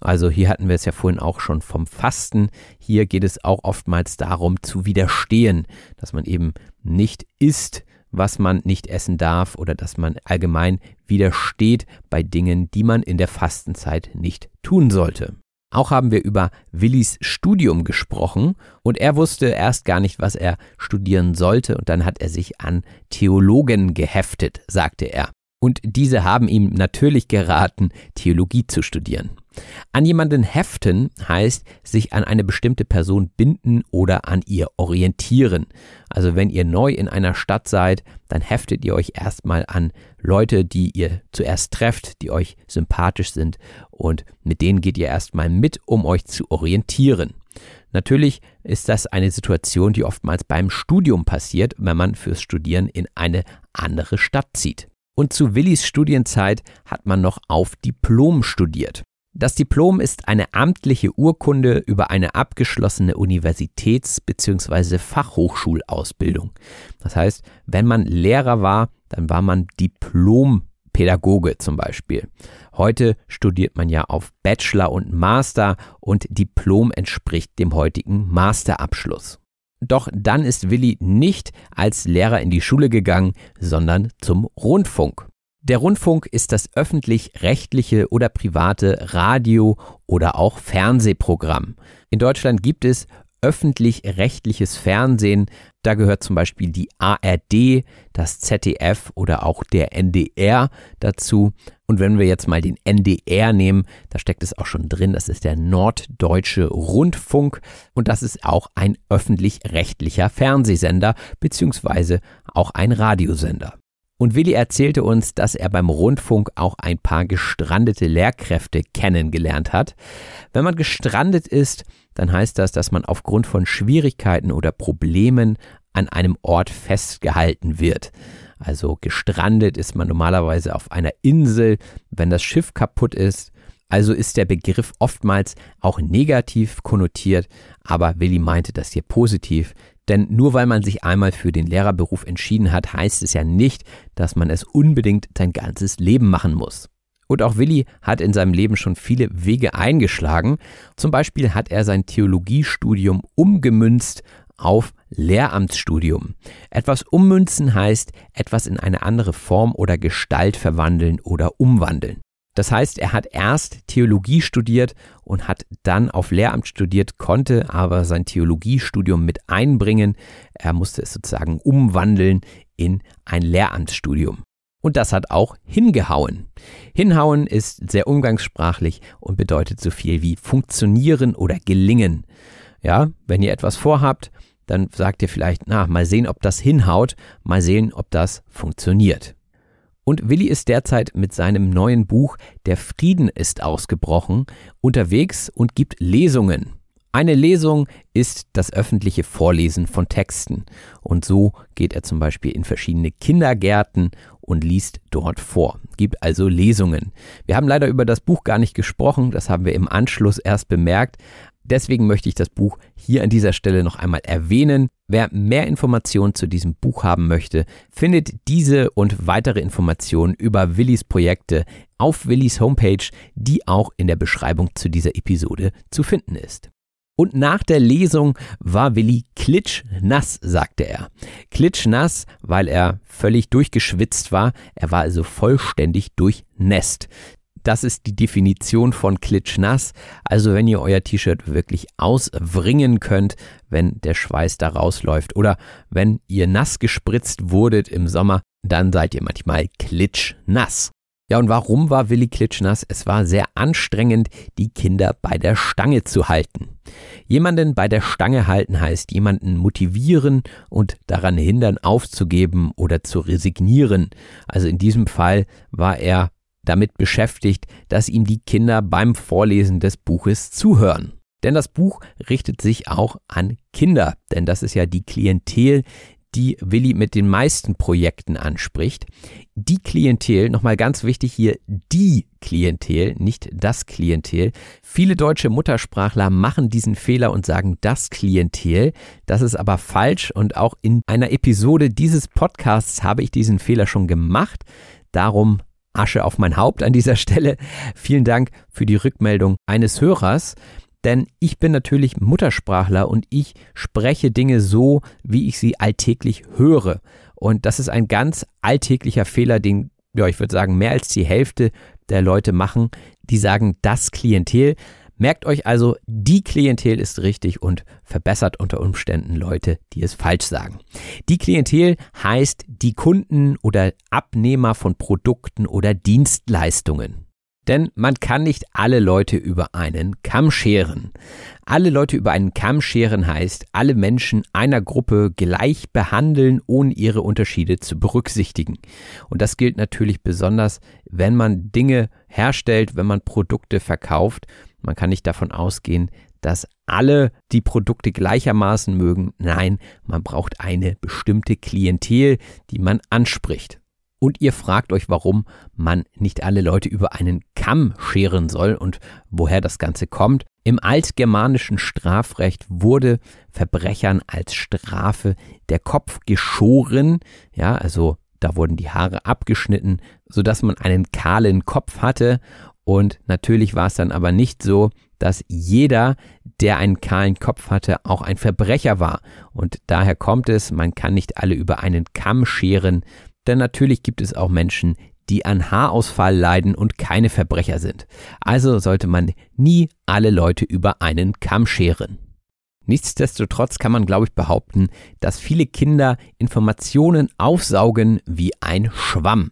Also hier hatten wir es ja vorhin auch schon vom Fasten. Hier geht es auch oftmals darum zu widerstehen, dass man eben nicht isst, was man nicht essen darf oder dass man allgemein widersteht bei Dingen, die man in der Fastenzeit nicht tun sollte. Auch haben wir über Willis Studium gesprochen und er wusste erst gar nicht, was er studieren sollte und dann hat er sich an Theologen geheftet, sagte er. Und diese haben ihm natürlich geraten, Theologie zu studieren. An jemanden heften heißt sich an eine bestimmte Person binden oder an ihr orientieren. Also wenn ihr neu in einer Stadt seid, dann heftet ihr euch erstmal an Leute, die ihr zuerst trefft, die euch sympathisch sind und mit denen geht ihr erstmal mit, um euch zu orientieren. Natürlich ist das eine Situation, die oftmals beim Studium passiert, wenn man fürs Studieren in eine andere Stadt zieht. Und zu Willis Studienzeit hat man noch auf Diplom studiert. Das Diplom ist eine amtliche Urkunde über eine abgeschlossene Universitäts- bzw. Fachhochschulausbildung. Das heißt, wenn man Lehrer war, dann war man Diplompädagoge zum Beispiel. Heute studiert man ja auf Bachelor und Master und Diplom entspricht dem heutigen Masterabschluss. Doch dann ist Willi nicht als Lehrer in die Schule gegangen, sondern zum Rundfunk. Der Rundfunk ist das öffentlich-rechtliche oder private Radio- oder auch Fernsehprogramm. In Deutschland gibt es öffentlich-rechtliches Fernsehen. Da gehört zum Beispiel die ARD, das ZDF oder auch der NDR dazu. Und wenn wir jetzt mal den NDR nehmen, da steckt es auch schon drin, das ist der Norddeutsche Rundfunk und das ist auch ein öffentlich-rechtlicher Fernsehsender beziehungsweise auch ein Radiosender. Und Willi erzählte uns, dass er beim Rundfunk auch ein paar gestrandete Lehrkräfte kennengelernt hat. Wenn man gestrandet ist, dann heißt das, dass man aufgrund von Schwierigkeiten oder Problemen an einem Ort festgehalten wird. Also gestrandet ist man normalerweise auf einer Insel, wenn das Schiff kaputt ist. Also ist der Begriff oftmals auch negativ konnotiert, aber Willi meinte das hier positiv, denn nur weil man sich einmal für den Lehrerberuf entschieden hat, heißt es ja nicht, dass man es unbedingt sein ganzes Leben machen muss. Und auch Willi hat in seinem Leben schon viele Wege eingeschlagen. Zum Beispiel hat er sein Theologiestudium umgemünzt auf Lehramtsstudium. Etwas ummünzen heißt etwas in eine andere Form oder Gestalt verwandeln oder umwandeln. Das heißt, er hat erst Theologie studiert und hat dann auf Lehramt studiert, konnte aber sein Theologiestudium mit einbringen. Er musste es sozusagen umwandeln in ein Lehramtsstudium. Und das hat auch hingehauen. Hinhauen ist sehr umgangssprachlich und bedeutet so viel wie funktionieren oder gelingen. Ja, wenn ihr etwas vorhabt, dann sagt ihr vielleicht, na, mal sehen, ob das hinhaut, mal sehen, ob das funktioniert. Und Willi ist derzeit mit seinem neuen Buch Der Frieden ist ausgebrochen unterwegs und gibt Lesungen. Eine Lesung ist das öffentliche Vorlesen von Texten. Und so geht er zum Beispiel in verschiedene Kindergärten und liest dort vor. Gibt also Lesungen. Wir haben leider über das Buch gar nicht gesprochen, das haben wir im Anschluss erst bemerkt, Deswegen möchte ich das Buch hier an dieser Stelle noch einmal erwähnen. Wer mehr Informationen zu diesem Buch haben möchte, findet diese und weitere Informationen über Willis Projekte auf Willis Homepage, die auch in der Beschreibung zu dieser Episode zu finden ist. Und nach der Lesung war Willi klitschnass, sagte er. Klitschnass, weil er völlig durchgeschwitzt war. Er war also vollständig durchnässt. das ist die Definition von klitschnass. Also wenn ihr euer T-Shirt wirklich auswringen könnt, wenn der Schweiß da rausläuft oder wenn ihr nass gespritzt wurdet im Sommer, dann seid ihr manchmal klitschnass. Ja, und warum war Willi klitschnass? Es war sehr anstrengend, die Kinder bei der Stange zu halten. Jemanden bei der Stange halten heißt jemanden motivieren und daran hindern, aufzugeben oder zu resignieren. Also in diesem Fall war er damit beschäftigt, dass ihm die Kinder beim Vorlesen des Buches zuhören. Denn das Buch richtet sich auch an Kinder, denn das ist ja die Klientel, die Willi mit den meisten Projekten anspricht. Die Klientel, nochmal ganz wichtig hier, die Klientel, nicht das Klientel. Viele deutsche Muttersprachler machen diesen Fehler und sagen das Klientel. Das ist aber falsch und auch in einer Episode dieses Podcasts habe ich diesen Fehler schon gemacht. Darum Asche auf mein Haupt an dieser Stelle. Vielen Dank für die Rückmeldung eines Hörers. Denn ich bin natürlich Muttersprachler und ich spreche Dinge so, wie ich sie alltäglich höre. Und das ist ein ganz alltäglicher Fehler, den, ja, ich würde sagen, mehr als die Hälfte der Leute machen. Die sagen, das Klientel. Merkt euch also, die Klientel ist richtig und verbessert unter Umständen Leute, die es falsch sagen. Die Klientel heißt die Kunden oder Abnehmer von Produkten oder Dienstleistungen. Denn man kann nicht alle Leute über einen Kamm scheren. Alle Leute über einen Kamm scheren heißt, alle Menschen einer Gruppe gleich behandeln, ohne ihre Unterschiede zu berücksichtigen. Und das gilt natürlich besonders, wenn man Dinge herstellt, wenn man Produkte verkauft man kann nicht davon ausgehen, dass alle die Produkte gleichermaßen mögen. Nein, man braucht eine bestimmte Klientel, die man anspricht. Und ihr fragt euch, warum man nicht alle Leute über einen Kamm scheren soll und woher das Ganze kommt. Im altgermanischen Strafrecht wurde Verbrechern als Strafe der Kopf geschoren, ja, also da wurden die Haare abgeschnitten, sodass man einen kahlen Kopf hatte und natürlich war es dann aber nicht so, dass jeder, der einen kahlen Kopf hatte, auch ein Verbrecher war. Und daher kommt es, man kann nicht alle über einen Kamm scheren, denn natürlich gibt es auch Menschen, die an Haarausfall leiden und keine Verbrecher sind. Also sollte man nie alle Leute über einen Kamm scheren. Nichtsdestotrotz kann man, glaube ich, behaupten, dass viele Kinder Informationen aufsaugen wie ein Schwamm.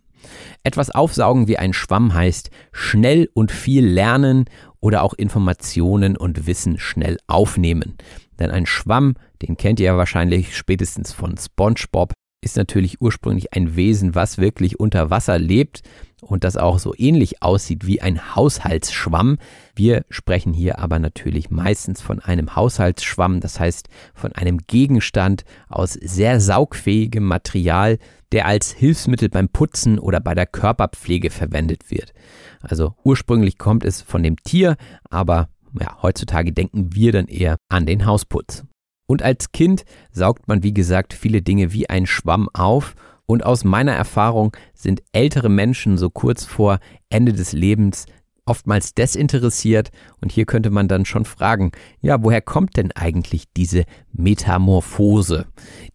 Etwas aufsaugen wie ein Schwamm heißt schnell und viel lernen oder auch Informationen und Wissen schnell aufnehmen. Denn ein Schwamm, den kennt ihr ja wahrscheinlich spätestens von SpongeBob, ist natürlich ursprünglich ein Wesen, was wirklich unter Wasser lebt und das auch so ähnlich aussieht wie ein Haushaltsschwamm. Wir sprechen hier aber natürlich meistens von einem Haushaltsschwamm, das heißt von einem Gegenstand aus sehr saugfähigem Material, der als Hilfsmittel beim Putzen oder bei der Körperpflege verwendet wird. Also ursprünglich kommt es von dem Tier, aber ja, heutzutage denken wir dann eher an den Hausputz. Und als Kind saugt man, wie gesagt, viele Dinge wie ein Schwamm auf und aus meiner Erfahrung sind ältere Menschen so kurz vor Ende des Lebens oftmals desinteressiert und hier könnte man dann schon fragen, ja, woher kommt denn eigentlich diese Metamorphose?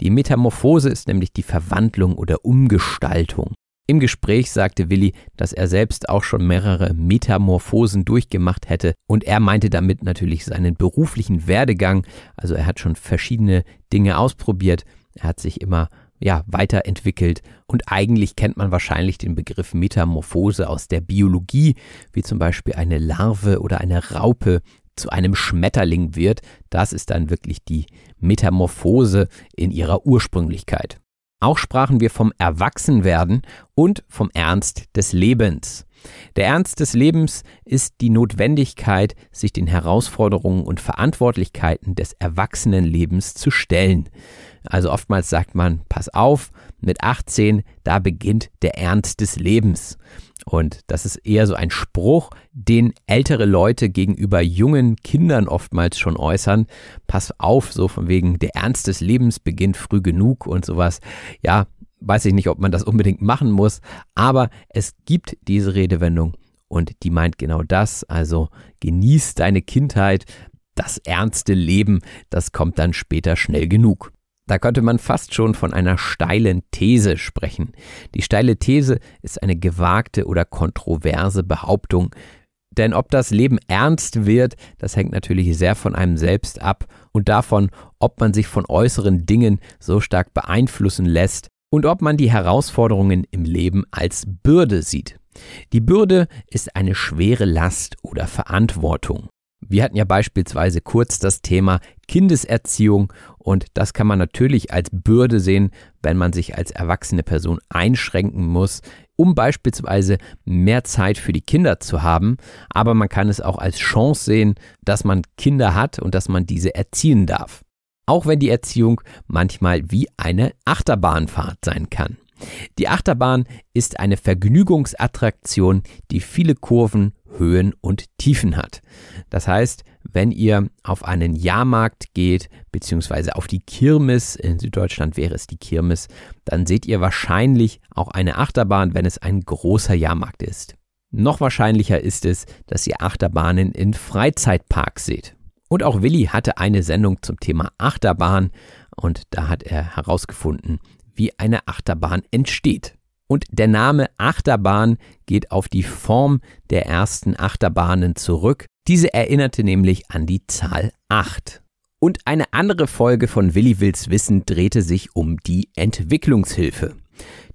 Die Metamorphose ist nämlich die Verwandlung oder Umgestaltung. Im Gespräch sagte Willi, dass er selbst auch schon mehrere Metamorphosen durchgemacht hätte und er meinte damit natürlich seinen beruflichen Werdegang, also er hat schon verschiedene Dinge ausprobiert, er hat sich immer ja, weiterentwickelt. Und eigentlich kennt man wahrscheinlich den Begriff Metamorphose aus der Biologie, wie zum Beispiel eine Larve oder eine Raupe zu einem Schmetterling wird. Das ist dann wirklich die Metamorphose in ihrer Ursprünglichkeit. Auch sprachen wir vom Erwachsenwerden und vom Ernst des Lebens. Der Ernst des Lebens ist die Notwendigkeit, sich den Herausforderungen und Verantwortlichkeiten des Erwachsenenlebens zu stellen. Also oftmals sagt man, pass auf, mit 18, da beginnt der Ernst des Lebens. Und das ist eher so ein Spruch, den ältere Leute gegenüber jungen Kindern oftmals schon äußern. Pass auf, so von wegen, der Ernst des Lebens beginnt früh genug und sowas. Ja, weiß ich nicht, ob man das unbedingt machen muss, aber es gibt diese Redewendung und die meint genau das. Also genieß deine Kindheit, das ernste Leben, das kommt dann später schnell genug. Da könnte man fast schon von einer steilen These sprechen. Die steile These ist eine gewagte oder kontroverse Behauptung. Denn ob das Leben ernst wird, das hängt natürlich sehr von einem selbst ab und davon, ob man sich von äußeren Dingen so stark beeinflussen lässt und ob man die Herausforderungen im Leben als Bürde sieht. Die Bürde ist eine schwere Last oder Verantwortung. Wir hatten ja beispielsweise kurz das Thema Kindeserziehung und das kann man natürlich als Bürde sehen, wenn man sich als erwachsene Person einschränken muss, um beispielsweise mehr Zeit für die Kinder zu haben. Aber man kann es auch als Chance sehen, dass man Kinder hat und dass man diese erziehen darf. Auch wenn die Erziehung manchmal wie eine Achterbahnfahrt sein kann. Die Achterbahn ist eine Vergnügungsattraktion, die viele Kurven, Höhen und Tiefen hat. Das heißt, wenn ihr auf einen Jahrmarkt geht, beziehungsweise auf die Kirmes, in Süddeutschland wäre es die Kirmes, dann seht ihr wahrscheinlich auch eine Achterbahn, wenn es ein großer Jahrmarkt ist. Noch wahrscheinlicher ist es, dass ihr Achterbahnen in Freizeitparks seht. Und auch Willi hatte eine Sendung zum Thema Achterbahn und da hat er herausgefunden, wie eine Achterbahn entsteht. Und der Name Achterbahn geht auf die Form der ersten Achterbahnen zurück. Diese erinnerte nämlich an die Zahl 8. Und eine andere Folge von Willi Wills Wissen drehte sich um die Entwicklungshilfe.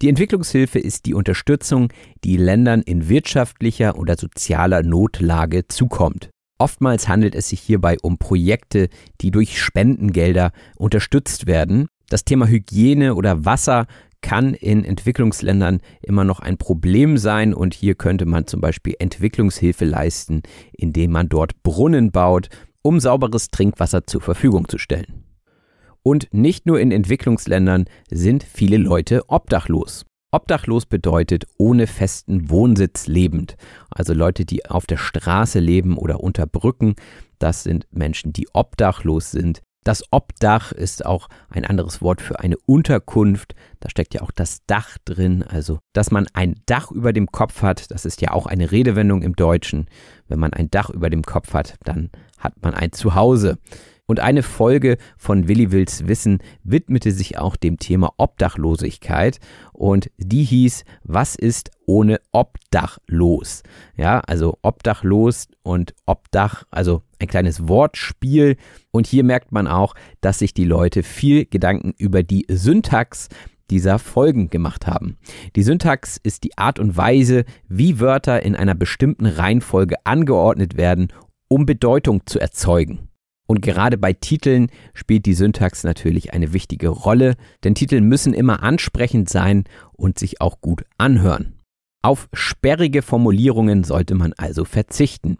Die Entwicklungshilfe ist die Unterstützung, die Ländern in wirtschaftlicher oder sozialer Notlage zukommt. Oftmals handelt es sich hierbei um Projekte, die durch Spendengelder unterstützt werden. Das Thema Hygiene oder Wasser kann in Entwicklungsländern immer noch ein Problem sein und hier könnte man zum Beispiel Entwicklungshilfe leisten, indem man dort Brunnen baut, um sauberes Trinkwasser zur Verfügung zu stellen. Und nicht nur in Entwicklungsländern sind viele Leute obdachlos. Obdachlos bedeutet ohne festen Wohnsitz lebend. Also Leute, die auf der Straße leben oder unter Brücken. Das sind Menschen, die obdachlos sind. Das Obdach ist auch ein anderes Wort für eine Unterkunft. Da steckt ja auch das Dach drin. Also, dass man ein Dach über dem Kopf hat, das ist ja auch eine Redewendung im Deutschen. Wenn man ein Dach über dem Kopf hat, dann hat man ein Zuhause. Und eine Folge von Willi Wills Wissen widmete sich auch dem Thema Obdachlosigkeit und die hieß, was ist ohne Obdach los? Ja, also obdachlos und Obdach, also ein kleines Wortspiel. Und hier merkt man auch, dass sich die Leute viel Gedanken über die Syntax dieser Folgen gemacht haben. Die Syntax ist die Art und Weise, wie Wörter in einer bestimmten Reihenfolge angeordnet werden, um Bedeutung zu erzeugen. Und gerade bei Titeln spielt die Syntax natürlich eine wichtige Rolle, denn Titel müssen immer ansprechend sein und sich auch gut anhören. Auf sperrige Formulierungen sollte man also verzichten.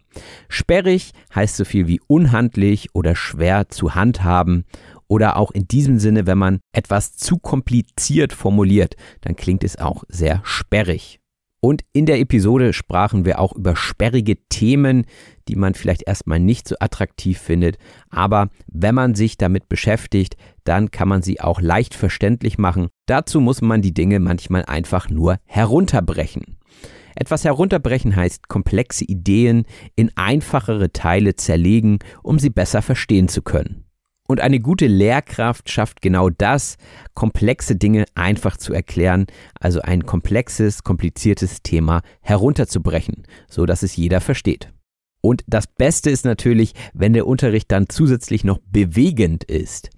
Sperrig heißt so viel wie unhandlich oder schwer zu handhaben oder auch in diesem Sinne, wenn man etwas zu kompliziert formuliert, dann klingt es auch sehr sperrig. Und in der Episode sprachen wir auch über sperrige Themen, die man vielleicht erstmal nicht so attraktiv findet. Aber wenn man sich damit beschäftigt, dann kann man sie auch leicht verständlich machen. Dazu muss man die Dinge manchmal einfach nur herunterbrechen. Etwas herunterbrechen heißt komplexe Ideen in einfachere Teile zerlegen, um sie besser verstehen zu können. Und eine gute Lehrkraft schafft genau das, komplexe Dinge einfach zu erklären, also ein komplexes, kompliziertes Thema herunterzubrechen, so dass es jeder versteht. Und das Beste ist natürlich, wenn der Unterricht dann zusätzlich noch bewegend ist.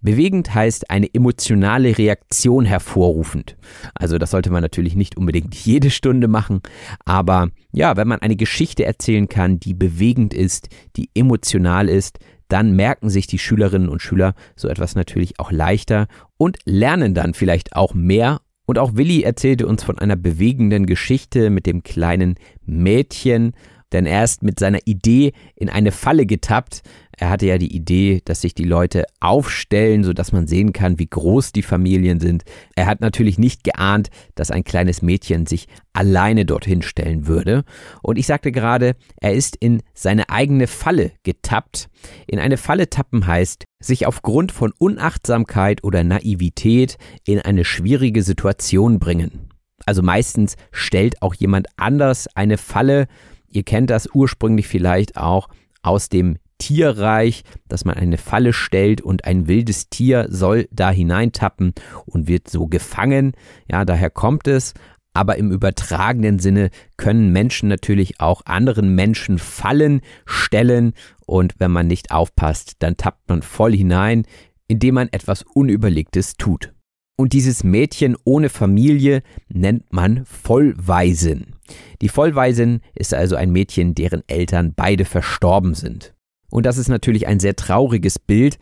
Bewegend heißt eine emotionale Reaktion hervorrufend. Also das sollte man natürlich nicht unbedingt jede Stunde machen, aber ja, wenn man eine Geschichte erzählen kann, die bewegend ist, die emotional ist, dann merken sich die Schülerinnen und Schüler so etwas natürlich auch leichter und lernen dann vielleicht auch mehr. Und auch Willi erzählte uns von einer bewegenden Geschichte mit dem kleinen Mädchen, denn er ist mit seiner Idee in eine Falle getappt. Er hatte ja die Idee, dass sich die Leute aufstellen, sodass man sehen kann, wie groß die Familien sind. Er hat natürlich nicht geahnt, dass ein kleines Mädchen sich alleine dorthin stellen würde. Und ich sagte gerade, er ist in seine eigene Falle getappt. In eine Falle tappen heißt, sich aufgrund von Unachtsamkeit oder Naivität in eine schwierige Situation bringen. Also meistens stellt auch jemand anders eine Falle, Ihr kennt das ursprünglich vielleicht auch aus dem Tierreich, dass man eine Falle stellt und ein wildes Tier soll da hineintappen und wird so gefangen. Ja, daher kommt es. Aber im übertragenen Sinne können Menschen natürlich auch anderen Menschen Fallen stellen und wenn man nicht aufpasst, dann tappt man voll hinein, indem man etwas Unüberlegtes tut. Und dieses Mädchen ohne Familie nennt man Vollwaisen. Die Vollwaisin ist also ein Mädchen, deren Eltern beide verstorben sind. Und das ist natürlich ein sehr trauriges Bild.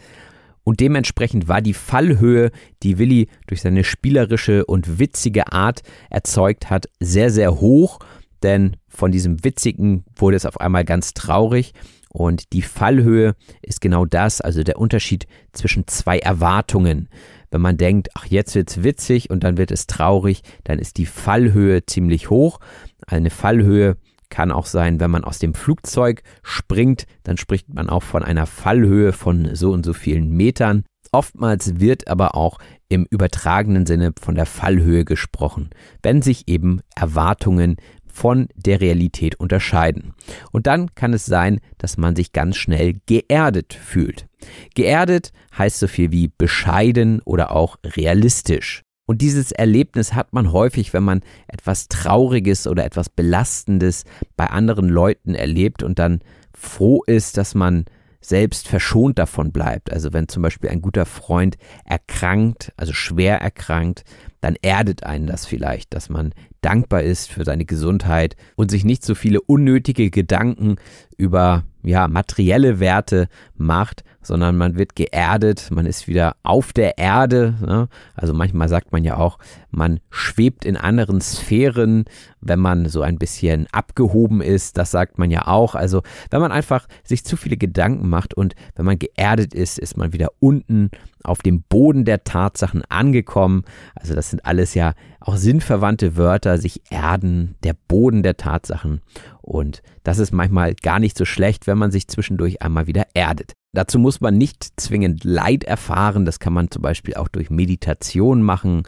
Und dementsprechend war die Fallhöhe, die Willi durch seine spielerische und witzige Art erzeugt hat, sehr, sehr hoch. Denn von diesem Witzigen wurde es auf einmal ganz traurig. Und die Fallhöhe ist genau das, also der Unterschied zwischen zwei Erwartungen. Wenn man denkt, ach, jetzt wird's witzig und dann wird es traurig, dann ist die Fallhöhe ziemlich hoch. Eine Fallhöhe kann auch sein, wenn man aus dem Flugzeug springt, dann spricht man auch von einer Fallhöhe von so und so vielen Metern. Oftmals wird aber auch im übertragenen Sinne von der Fallhöhe gesprochen, wenn sich eben Erwartungen von der Realität unterscheiden. Und dann kann es sein, dass man sich ganz schnell geerdet fühlt. Geerdet heißt so viel wie bescheiden oder auch realistisch. Und dieses Erlebnis hat man häufig, wenn man etwas Trauriges oder etwas Belastendes bei anderen Leuten erlebt und dann froh ist, dass man selbst verschont davon bleibt. Also wenn zum Beispiel ein guter Freund erkrankt, also schwer erkrankt, dann erdet einen das vielleicht, dass man dankbar ist für seine Gesundheit und sich nicht so viele unnötige Gedanken über ja, materielle Werte macht, sondern man wird geerdet, man ist wieder auf der Erde. Ne? Also manchmal sagt man ja auch, man schwebt in anderen Sphären, wenn man so ein bisschen abgehoben ist. Das sagt man ja auch. Also wenn man einfach sich zu viele Gedanken macht und wenn man geerdet ist, ist man wieder unten auf dem Boden der Tatsachen angekommen. Also das sind alles ja auch sinnverwandte Wörter, sich erden, der Boden der Tatsachen. Und das ist manchmal gar nicht so schlecht, wenn man sich zwischendurch einmal wieder erdet. Dazu muss man nicht zwingend Leid erfahren, das kann man zum Beispiel auch durch Meditation machen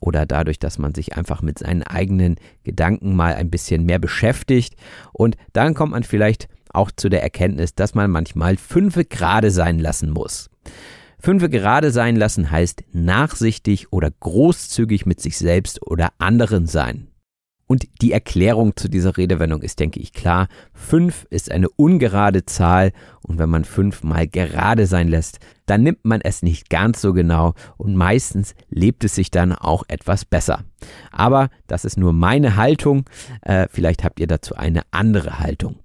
oder dadurch, dass man sich einfach mit seinen eigenen Gedanken mal ein bisschen mehr beschäftigt. Und dann kommt man vielleicht auch zu der Erkenntnis, dass man manchmal fünfe gerade sein lassen muss. Fünfe gerade sein lassen heißt nachsichtig oder großzügig mit sich selbst oder anderen sein. Und die Erklärung zu dieser Redewendung ist, denke ich, klar. Fünf ist eine ungerade Zahl und wenn man fünf mal gerade sein lässt, dann nimmt man es nicht ganz so genau und meistens lebt es sich dann auch etwas besser. Aber das ist nur meine Haltung. Äh, vielleicht habt ihr dazu eine andere Haltung.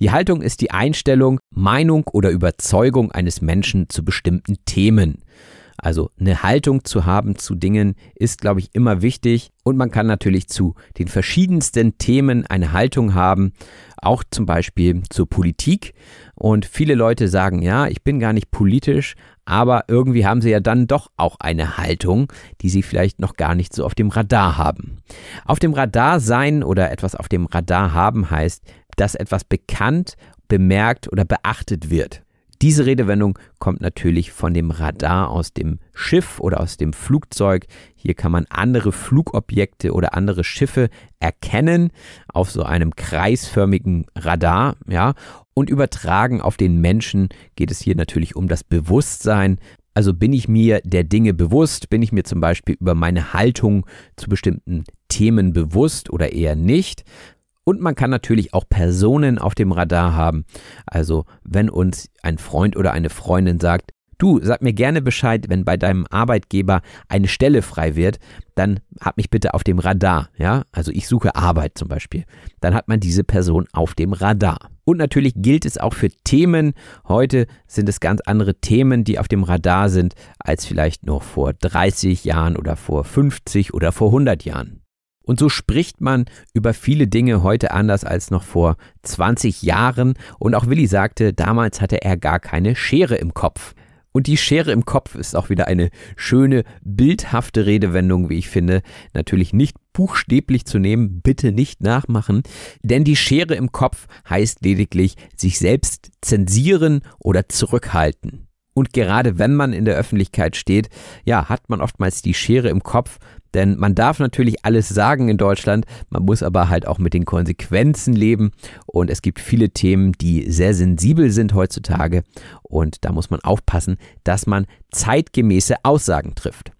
Die Haltung ist die Einstellung, Meinung oder Überzeugung eines Menschen zu bestimmten Themen. Also eine Haltung zu haben zu Dingen ist, glaube ich, immer wichtig. Und man kann natürlich zu den verschiedensten Themen eine Haltung haben, auch zum Beispiel zur Politik. Und viele Leute sagen, ja, ich bin gar nicht politisch, aber irgendwie haben sie ja dann doch auch eine Haltung, die sie vielleicht noch gar nicht so auf dem Radar haben. Auf dem Radar sein oder etwas auf dem Radar haben heißt, dass etwas bekannt, bemerkt oder beachtet wird. Diese Redewendung kommt natürlich von dem Radar aus dem Schiff oder aus dem Flugzeug. Hier kann man andere Flugobjekte oder andere Schiffe erkennen auf so einem kreisförmigen Radar, ja. Und übertragen auf den Menschen geht es hier natürlich um das Bewusstsein. Also bin ich mir der Dinge bewusst? Bin ich mir zum Beispiel über meine Haltung zu bestimmten Themen bewusst oder eher nicht? Und man kann natürlich auch Personen auf dem Radar haben. Also wenn uns ein Freund oder eine Freundin sagt, du sag mir gerne Bescheid, wenn bei deinem Arbeitgeber eine Stelle frei wird, dann hab mich bitte auf dem Radar. Ja, also ich suche Arbeit zum Beispiel. Dann hat man diese Person auf dem Radar. Und natürlich gilt es auch für Themen. Heute sind es ganz andere Themen, die auf dem Radar sind, als vielleicht noch vor 30 Jahren oder vor 50 oder vor 100 Jahren. Und so spricht man über viele Dinge heute anders als noch vor 20 Jahren. Und auch Willi sagte, damals hatte er gar keine Schere im Kopf. Und die Schere im Kopf ist auch wieder eine schöne, bildhafte Redewendung, wie ich finde. Natürlich nicht buchstäblich zu nehmen, bitte nicht nachmachen. Denn die Schere im Kopf heißt lediglich sich selbst zensieren oder zurückhalten. Und gerade wenn man in der Öffentlichkeit steht, ja, hat man oftmals die Schere im Kopf, denn man darf natürlich alles sagen in Deutschland, man muss aber halt auch mit den Konsequenzen leben und es gibt viele Themen, die sehr sensibel sind heutzutage und da muss man aufpassen, dass man zeitgemäße Aussagen trifft.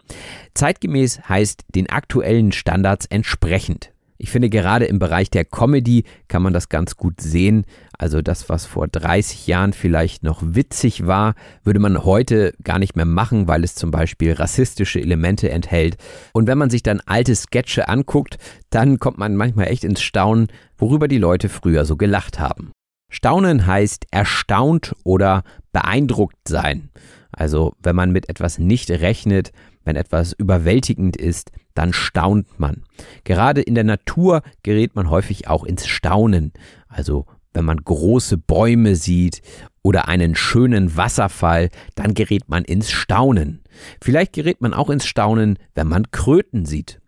Zeitgemäß heißt den aktuellen Standards entsprechend. Ich finde, gerade im Bereich der Comedy kann man das ganz gut sehen. Also das, was vor 30 Jahren vielleicht noch witzig war, würde man heute gar nicht mehr machen, weil es zum Beispiel rassistische Elemente enthält. Und wenn man sich dann alte Sketche anguckt, dann kommt man manchmal echt ins Staunen, worüber die Leute früher so gelacht haben. Staunen heißt erstaunt oder beeindruckt sein. Also wenn man mit etwas nicht rechnet, wenn etwas überwältigend ist, dann staunt man. Gerade in der Natur gerät man häufig auch ins Staunen. Also wenn man große Bäume sieht oder einen schönen Wasserfall, dann gerät man ins Staunen. Vielleicht gerät man auch ins Staunen, wenn man Kröten sieht.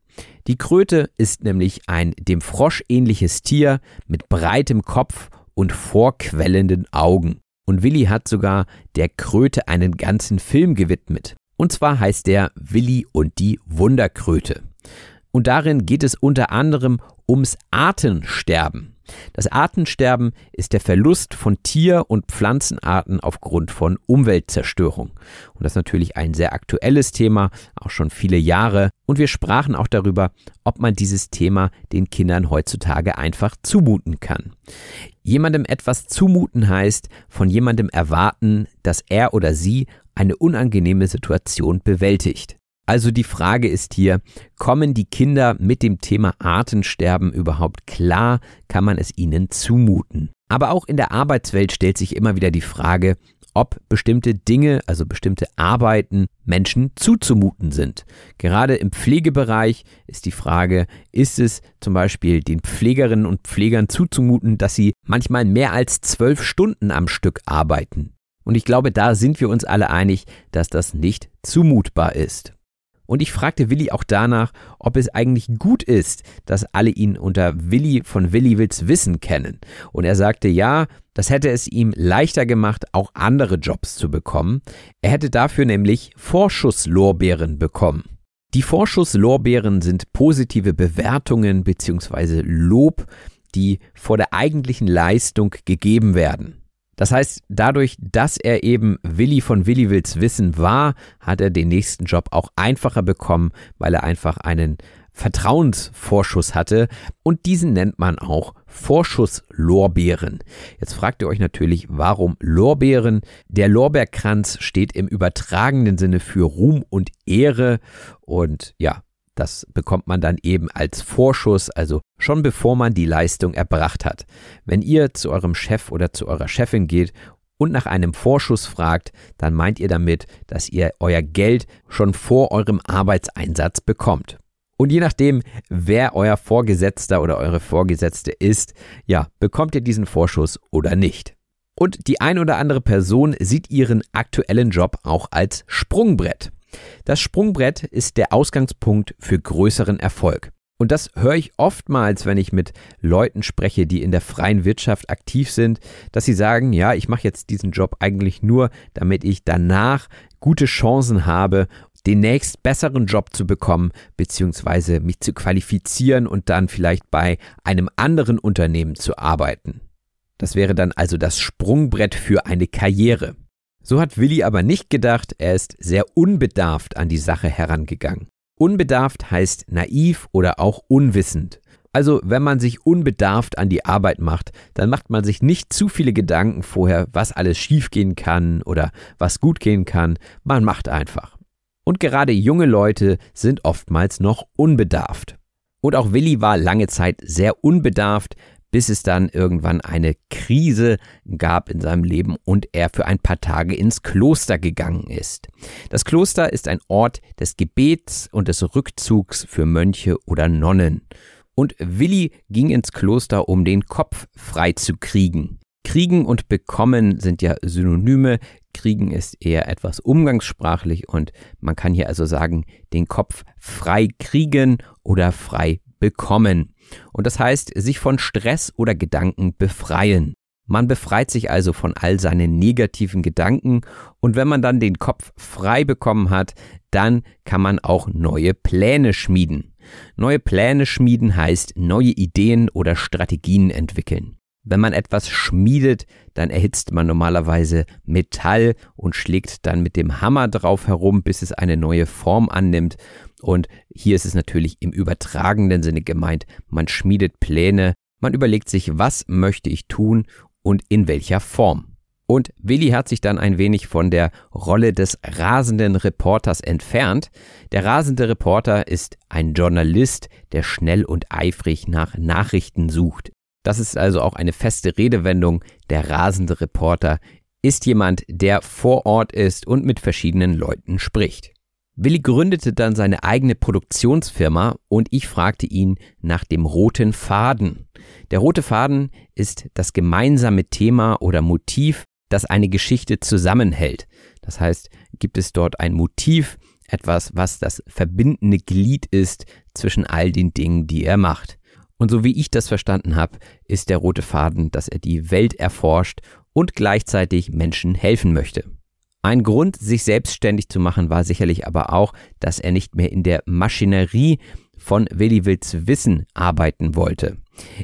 Die Kröte ist nämlich ein dem Frosch ähnliches Tier mit breitem Kopf und vorquellenden Augen. Und Willi hat sogar der Kröte einen ganzen Film gewidmet. Und zwar heißt der Willi und die Wunderkröte. Und darin geht es unter anderem ums Artensterben. Das Artensterben ist der Verlust von Tier- und Pflanzenarten aufgrund von Umweltzerstörung. Und das ist natürlich ein sehr aktuelles Thema, auch schon viele Jahre. Und wir sprachen auch darüber, ob man dieses Thema den Kindern heutzutage einfach zumuten kann. Jemandem etwas zumuten heißt, von jemandem erwarten, dass er oder sie eine unangenehme Situation bewältigt. Also die Frage ist hier, kommen die Kinder mit dem Thema Artensterben überhaupt klar? Kann man es ihnen zumuten? Aber auch in der Arbeitswelt stellt sich immer wieder die Frage, ob bestimmte Dinge, also bestimmte Arbeiten Menschen zuzumuten sind. Gerade im Pflegebereich ist die Frage, ist es zum Beispiel den Pflegerinnen und Pflegern zuzumuten, dass sie manchmal mehr als zwölf Stunden am Stück arbeiten? Und ich glaube, da sind wir uns alle einig, dass das nicht zumutbar ist. Und ich fragte Willi auch danach, ob es eigentlich gut ist, dass alle ihn unter Willi von Willi Wills Wissen kennen. Und er sagte ja, das hätte es ihm leichter gemacht, auch andere Jobs zu bekommen. Er hätte dafür nämlich Vorschusslorbeeren bekommen. Die Vorschusslorbeeren sind positive Bewertungen bzw. Lob, die vor der eigentlichen Leistung gegeben werden. Das heißt, dadurch, dass er eben Willi von Willi Wills Wissen war, hat er den nächsten Job auch einfacher bekommen, weil er einfach einen Vertrauensvorschuss hatte und diesen nennt man auch Vorschusslorbeeren. Jetzt fragt ihr euch natürlich, warum Lorbeeren? Der Lorbeerkranz steht im übertragenen Sinne für Ruhm und Ehre und ja, das bekommt man dann eben als Vorschuss, also schon bevor man die Leistung erbracht hat. Wenn ihr zu eurem Chef oder zu eurer Chefin geht und nach einem Vorschuss fragt, dann meint ihr damit, dass ihr euer Geld schon vor eurem Arbeitseinsatz bekommt. Und je nachdem, wer euer Vorgesetzter oder eure Vorgesetzte ist, ja, bekommt ihr diesen Vorschuss oder nicht. Und die ein oder andere Person sieht ihren aktuellen Job auch als Sprungbrett. Das Sprungbrett ist der Ausgangspunkt für größeren Erfolg. Und das höre ich oftmals, wenn ich mit Leuten spreche, die in der freien Wirtschaft aktiv sind, dass sie sagen, ja, ich mache jetzt diesen Job eigentlich nur, damit ich danach gute Chancen habe, den nächst besseren Job zu bekommen, beziehungsweise mich zu qualifizieren und dann vielleicht bei einem anderen Unternehmen zu arbeiten. Das wäre dann also das Sprungbrett für eine Karriere. So hat Willi aber nicht gedacht, er ist sehr unbedarft an die Sache herangegangen. Unbedarft heißt naiv oder auch unwissend. Also wenn man sich unbedarft an die Arbeit macht, dann macht man sich nicht zu viele Gedanken vorher, was alles schiefgehen kann oder was gut gehen kann, man macht einfach. Und gerade junge Leute sind oftmals noch unbedarft. Und auch Willi war lange Zeit sehr unbedarft, bis es dann irgendwann eine Krise gab in seinem Leben und er für ein paar Tage ins Kloster gegangen ist. Das Kloster ist ein Ort des Gebets und des Rückzugs für Mönche oder Nonnen. Und Willi ging ins Kloster, um den Kopf frei zu kriegen. Kriegen und bekommen sind ja Synonyme. Kriegen ist eher etwas umgangssprachlich und man kann hier also sagen, den Kopf frei kriegen oder frei bekommen. Und das heißt, sich von Stress oder Gedanken befreien. Man befreit sich also von all seinen negativen Gedanken und wenn man dann den Kopf frei bekommen hat, dann kann man auch neue Pläne schmieden. Neue Pläne schmieden heißt neue Ideen oder Strategien entwickeln. Wenn man etwas schmiedet, dann erhitzt man normalerweise Metall und schlägt dann mit dem Hammer drauf herum, bis es eine neue Form annimmt. Und hier ist es natürlich im übertragenen Sinne gemeint. Man schmiedet Pläne, man überlegt sich, was möchte ich tun und in welcher Form. Und Willi hat sich dann ein wenig von der Rolle des rasenden Reporters entfernt. Der rasende Reporter ist ein Journalist, der schnell und eifrig nach Nachrichten sucht. Das ist also auch eine feste Redewendung. Der rasende Reporter ist jemand, der vor Ort ist und mit verschiedenen Leuten spricht. Willi gründete dann seine eigene Produktionsfirma und ich fragte ihn nach dem roten Faden. Der rote Faden ist das gemeinsame Thema oder Motiv, das eine Geschichte zusammenhält. Das heißt, gibt es dort ein Motiv, etwas, was das verbindende Glied ist zwischen all den Dingen, die er macht. Und so wie ich das verstanden habe, ist der rote Faden, dass er die Welt erforscht und gleichzeitig Menschen helfen möchte. Ein Grund, sich selbstständig zu machen, war sicherlich aber auch, dass er nicht mehr in der Maschinerie von Willi Wills Wissen arbeiten wollte.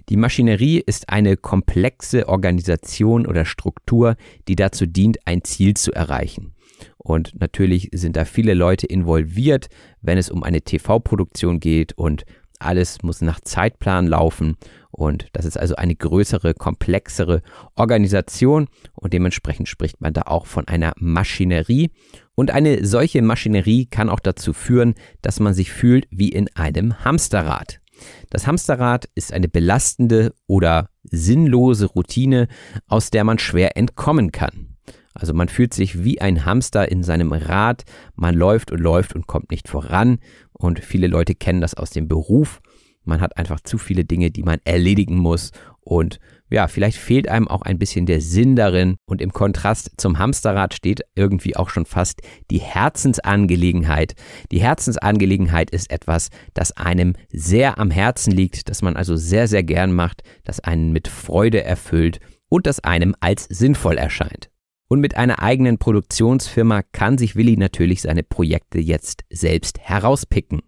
Die Maschinerie ist eine komplexe Organisation oder Struktur, die dazu dient, ein Ziel zu erreichen. Und natürlich sind da viele Leute involviert, wenn es um eine TV-Produktion geht und alles muss nach Zeitplan laufen und das ist also eine größere, komplexere Organisation und dementsprechend spricht man da auch von einer Maschinerie. Und eine solche Maschinerie kann auch dazu führen, dass man sich fühlt wie in einem Hamsterrad. Das Hamsterrad ist eine belastende oder sinnlose Routine, aus der man schwer entkommen kann. Also man fühlt sich wie ein Hamster in seinem Rad, man läuft und läuft und kommt nicht voran und viele Leute kennen das aus dem Beruf man hat einfach zu viele Dinge, die man erledigen muss und ja, vielleicht fehlt einem auch ein bisschen der Sinn darin und im Kontrast zum Hamsterrad steht irgendwie auch schon fast die Herzensangelegenheit. Die Herzensangelegenheit ist etwas, das einem sehr am Herzen liegt, das man also sehr, sehr gern macht, das einen mit Freude erfüllt und das einem als sinnvoll erscheint. Und mit einer eigenen Produktionsfirma kann sich Willi natürlich seine Projekte jetzt selbst herauspicken.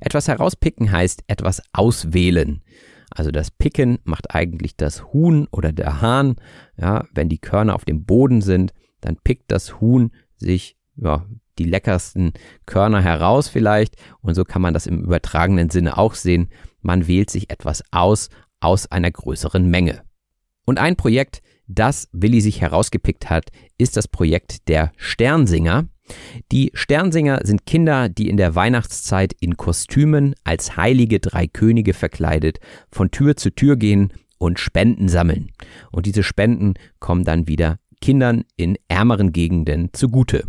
Etwas herauspicken heißt etwas auswählen. Also das Picken macht eigentlich das Huhn oder der Hahn. Ja, wenn die Körner auf dem Boden sind, dann pickt das Huhn sich ja, die leckersten Körner heraus vielleicht. Und so kann man das im übertragenen Sinne auch sehen. Man wählt sich etwas aus aus einer größeren Menge. Und ein Projekt, das Willi sich herausgepickt hat, ist das Projekt der Sternsinger. Die Sternsinger sind Kinder, die in der Weihnachtszeit in Kostümen als heilige drei Könige verkleidet von Tür zu Tür gehen und Spenden sammeln. Und diese Spenden kommen dann wieder Kindern in ärmeren Gegenden zugute.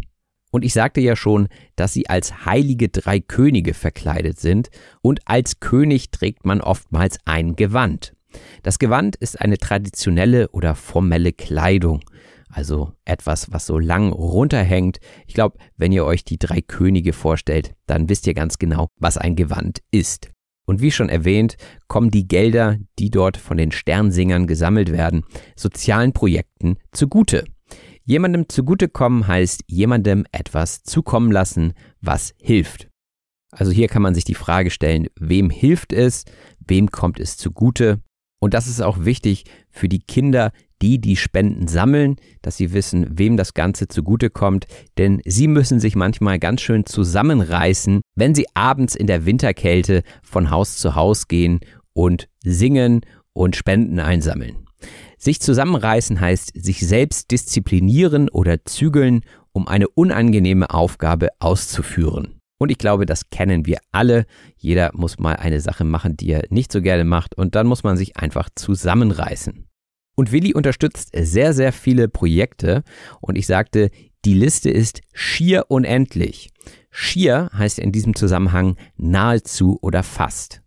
Und ich sagte ja schon, dass sie als heilige drei Könige verkleidet sind und als König trägt man oftmals ein Gewand. Das Gewand ist eine traditionelle oder formelle Kleidung also etwas, was so lang runterhängt. Ich glaube, wenn ihr euch die drei Könige vorstellt, dann wisst ihr ganz genau, was ein Gewand ist. Und wie schon erwähnt, kommen die Gelder, die dort von den Sternsingern gesammelt werden, sozialen Projekten zugute. Jemandem zugutekommen heißt jemandem etwas zukommen lassen, was hilft. Also hier kann man sich die Frage stellen, wem hilft es, wem kommt es zugute? Und das ist auch wichtig für die Kinder, die die Spenden sammeln, dass sie wissen, wem das Ganze zugutekommt, denn sie müssen sich manchmal ganz schön zusammenreißen, wenn sie abends in der Winterkälte von Haus zu Haus gehen und singen und Spenden einsammeln. Sich zusammenreißen heißt sich selbst disziplinieren oder zügeln, um eine unangenehme Aufgabe auszuführen. Und ich glaube, das kennen wir alle. Jeder muss mal eine Sache machen, die er nicht so gerne macht und dann muss man sich einfach zusammenreißen. Und Willi unterstützt sehr, sehr viele Projekte und ich sagte, die Liste ist schier unendlich. Schier heißt in diesem Zusammenhang nahezu oder fast.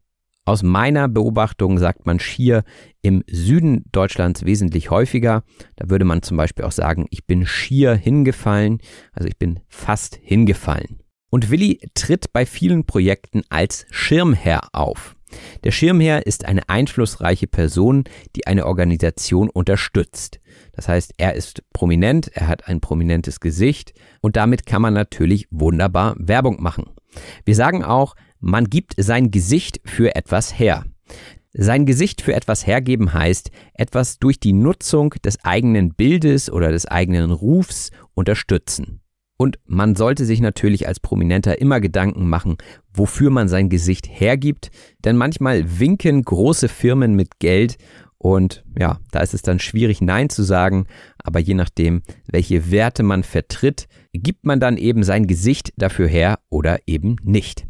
Aus meiner Beobachtung sagt man schier im Süden Deutschlands wesentlich häufiger. Da würde man zum Beispiel auch sagen, ich bin schier hingefallen, also ich bin fast hingefallen. Und Willi tritt bei vielen Projekten als Schirmherr auf. Der Schirmherr ist eine einflussreiche Person, die eine Organisation unterstützt. Das heißt, er ist prominent, er hat ein prominentes Gesicht und damit kann man natürlich wunderbar Werbung machen. Wir sagen auch, man gibt sein Gesicht für etwas her. Sein Gesicht für etwas hergeben heißt, etwas durch die Nutzung des eigenen Bildes oder des eigenen Rufs unterstützen. Und man sollte sich natürlich als Prominenter immer Gedanken machen, wofür man sein Gesicht hergibt, denn manchmal winken große Firmen mit Geld und ja, da ist es dann schwierig Nein zu sagen, aber je nachdem, welche Werte man vertritt, gibt man dann eben sein Gesicht dafür her oder eben nicht.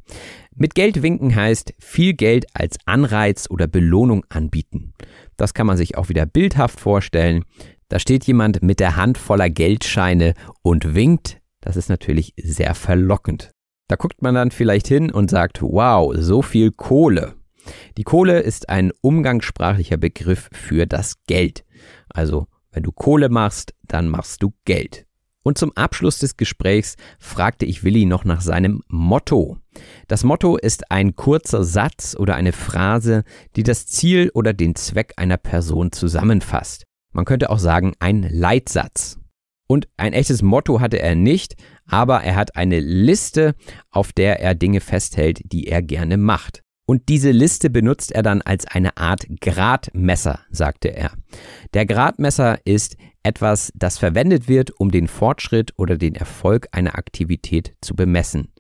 Mit Geld winken heißt viel Geld als Anreiz oder Belohnung anbieten. Das kann man sich auch wieder bildhaft vorstellen. Da steht jemand mit der Hand voller Geldscheine und winkt. Das ist natürlich sehr verlockend. Da guckt man dann vielleicht hin und sagt, wow, so viel Kohle. Die Kohle ist ein umgangssprachlicher Begriff für das Geld. Also, wenn du Kohle machst, dann machst du Geld. Und zum Abschluss des Gesprächs fragte ich Willi noch nach seinem Motto. Das Motto ist ein kurzer Satz oder eine Phrase, die das Ziel oder den Zweck einer Person zusammenfasst. Man könnte auch sagen ein Leitsatz. Und ein echtes Motto hatte er nicht, aber er hat eine Liste, auf der er Dinge festhält, die er gerne macht. Und diese Liste benutzt er dann als eine Art Gradmesser, sagte er. Der Gradmesser ist etwas, das verwendet wird, um den Fortschritt oder den Erfolg einer Aktivität zu bemessen.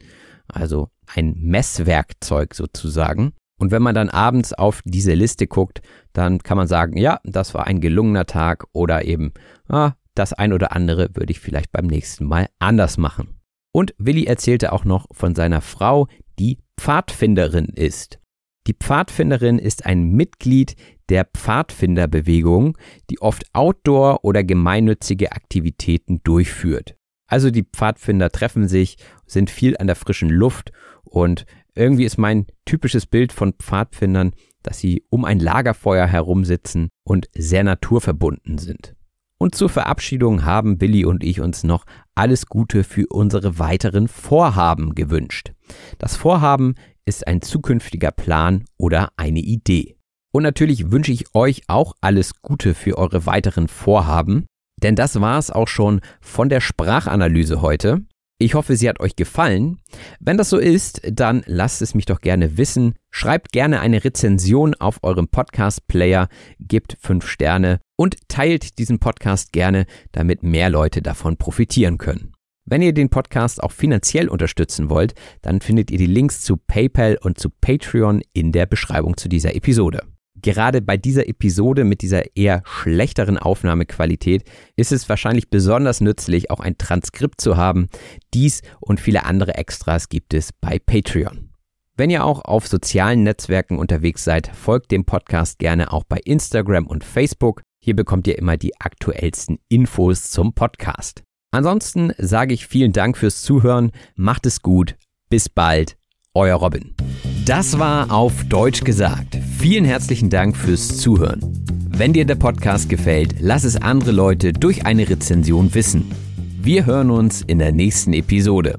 Also ein Messwerkzeug sozusagen. Und wenn man dann abends auf diese Liste guckt, dann kann man sagen, ja, das war ein gelungener Tag oder eben, ah, das ein oder andere würde ich vielleicht beim nächsten Mal anders machen. Und Willi erzählte auch noch von seiner Frau, die Pfadfinderin ist. Die Pfadfinderin ist ein Mitglied der Pfadfinderbewegung, die oft Outdoor- oder gemeinnützige Aktivitäten durchführt. Also die Pfadfinder treffen sich, sind viel an der frischen Luft und irgendwie ist mein typisches Bild von Pfadfindern, dass sie um ein Lagerfeuer herumsitzen und sehr naturverbunden sind. Und zur Verabschiedung haben Billy und ich uns noch alles Gute für unsere weiteren Vorhaben gewünscht. Das Vorhaben ist ein zukünftiger Plan oder eine Idee. Und natürlich wünsche ich euch auch alles Gute für eure weiteren Vorhaben, denn das war es auch schon von der Sprachanalyse heute. Ich hoffe, sie hat euch gefallen. Wenn das so ist, dann lasst es mich doch gerne wissen. Schreibt gerne eine Rezension auf eurem Podcast-Player, gebt fünf Sterne und teilt diesen Podcast gerne, damit mehr Leute davon profitieren können. Wenn ihr den Podcast auch finanziell unterstützen wollt, dann findet ihr die Links zu PayPal und zu Patreon in der Beschreibung zu dieser Episode. Gerade bei dieser Episode mit dieser eher schlechteren Aufnahmequalität ist es wahrscheinlich besonders nützlich, auch ein Transkript zu haben. Dies und viele andere Extras gibt es bei Patreon. Wenn ihr auch auf sozialen Netzwerken unterwegs seid, folgt dem Podcast gerne auch bei Instagram und Facebook. Hier bekommt ihr immer die aktuellsten Infos zum Podcast. Ansonsten sage ich vielen Dank fürs Zuhören, macht es gut, bis bald, euer Robin. Das war auf Deutsch gesagt. Vielen herzlichen Dank fürs Zuhören. Wenn dir der Podcast gefällt, lass es andere Leute durch eine Rezension wissen. Wir hören uns in der nächsten Episode.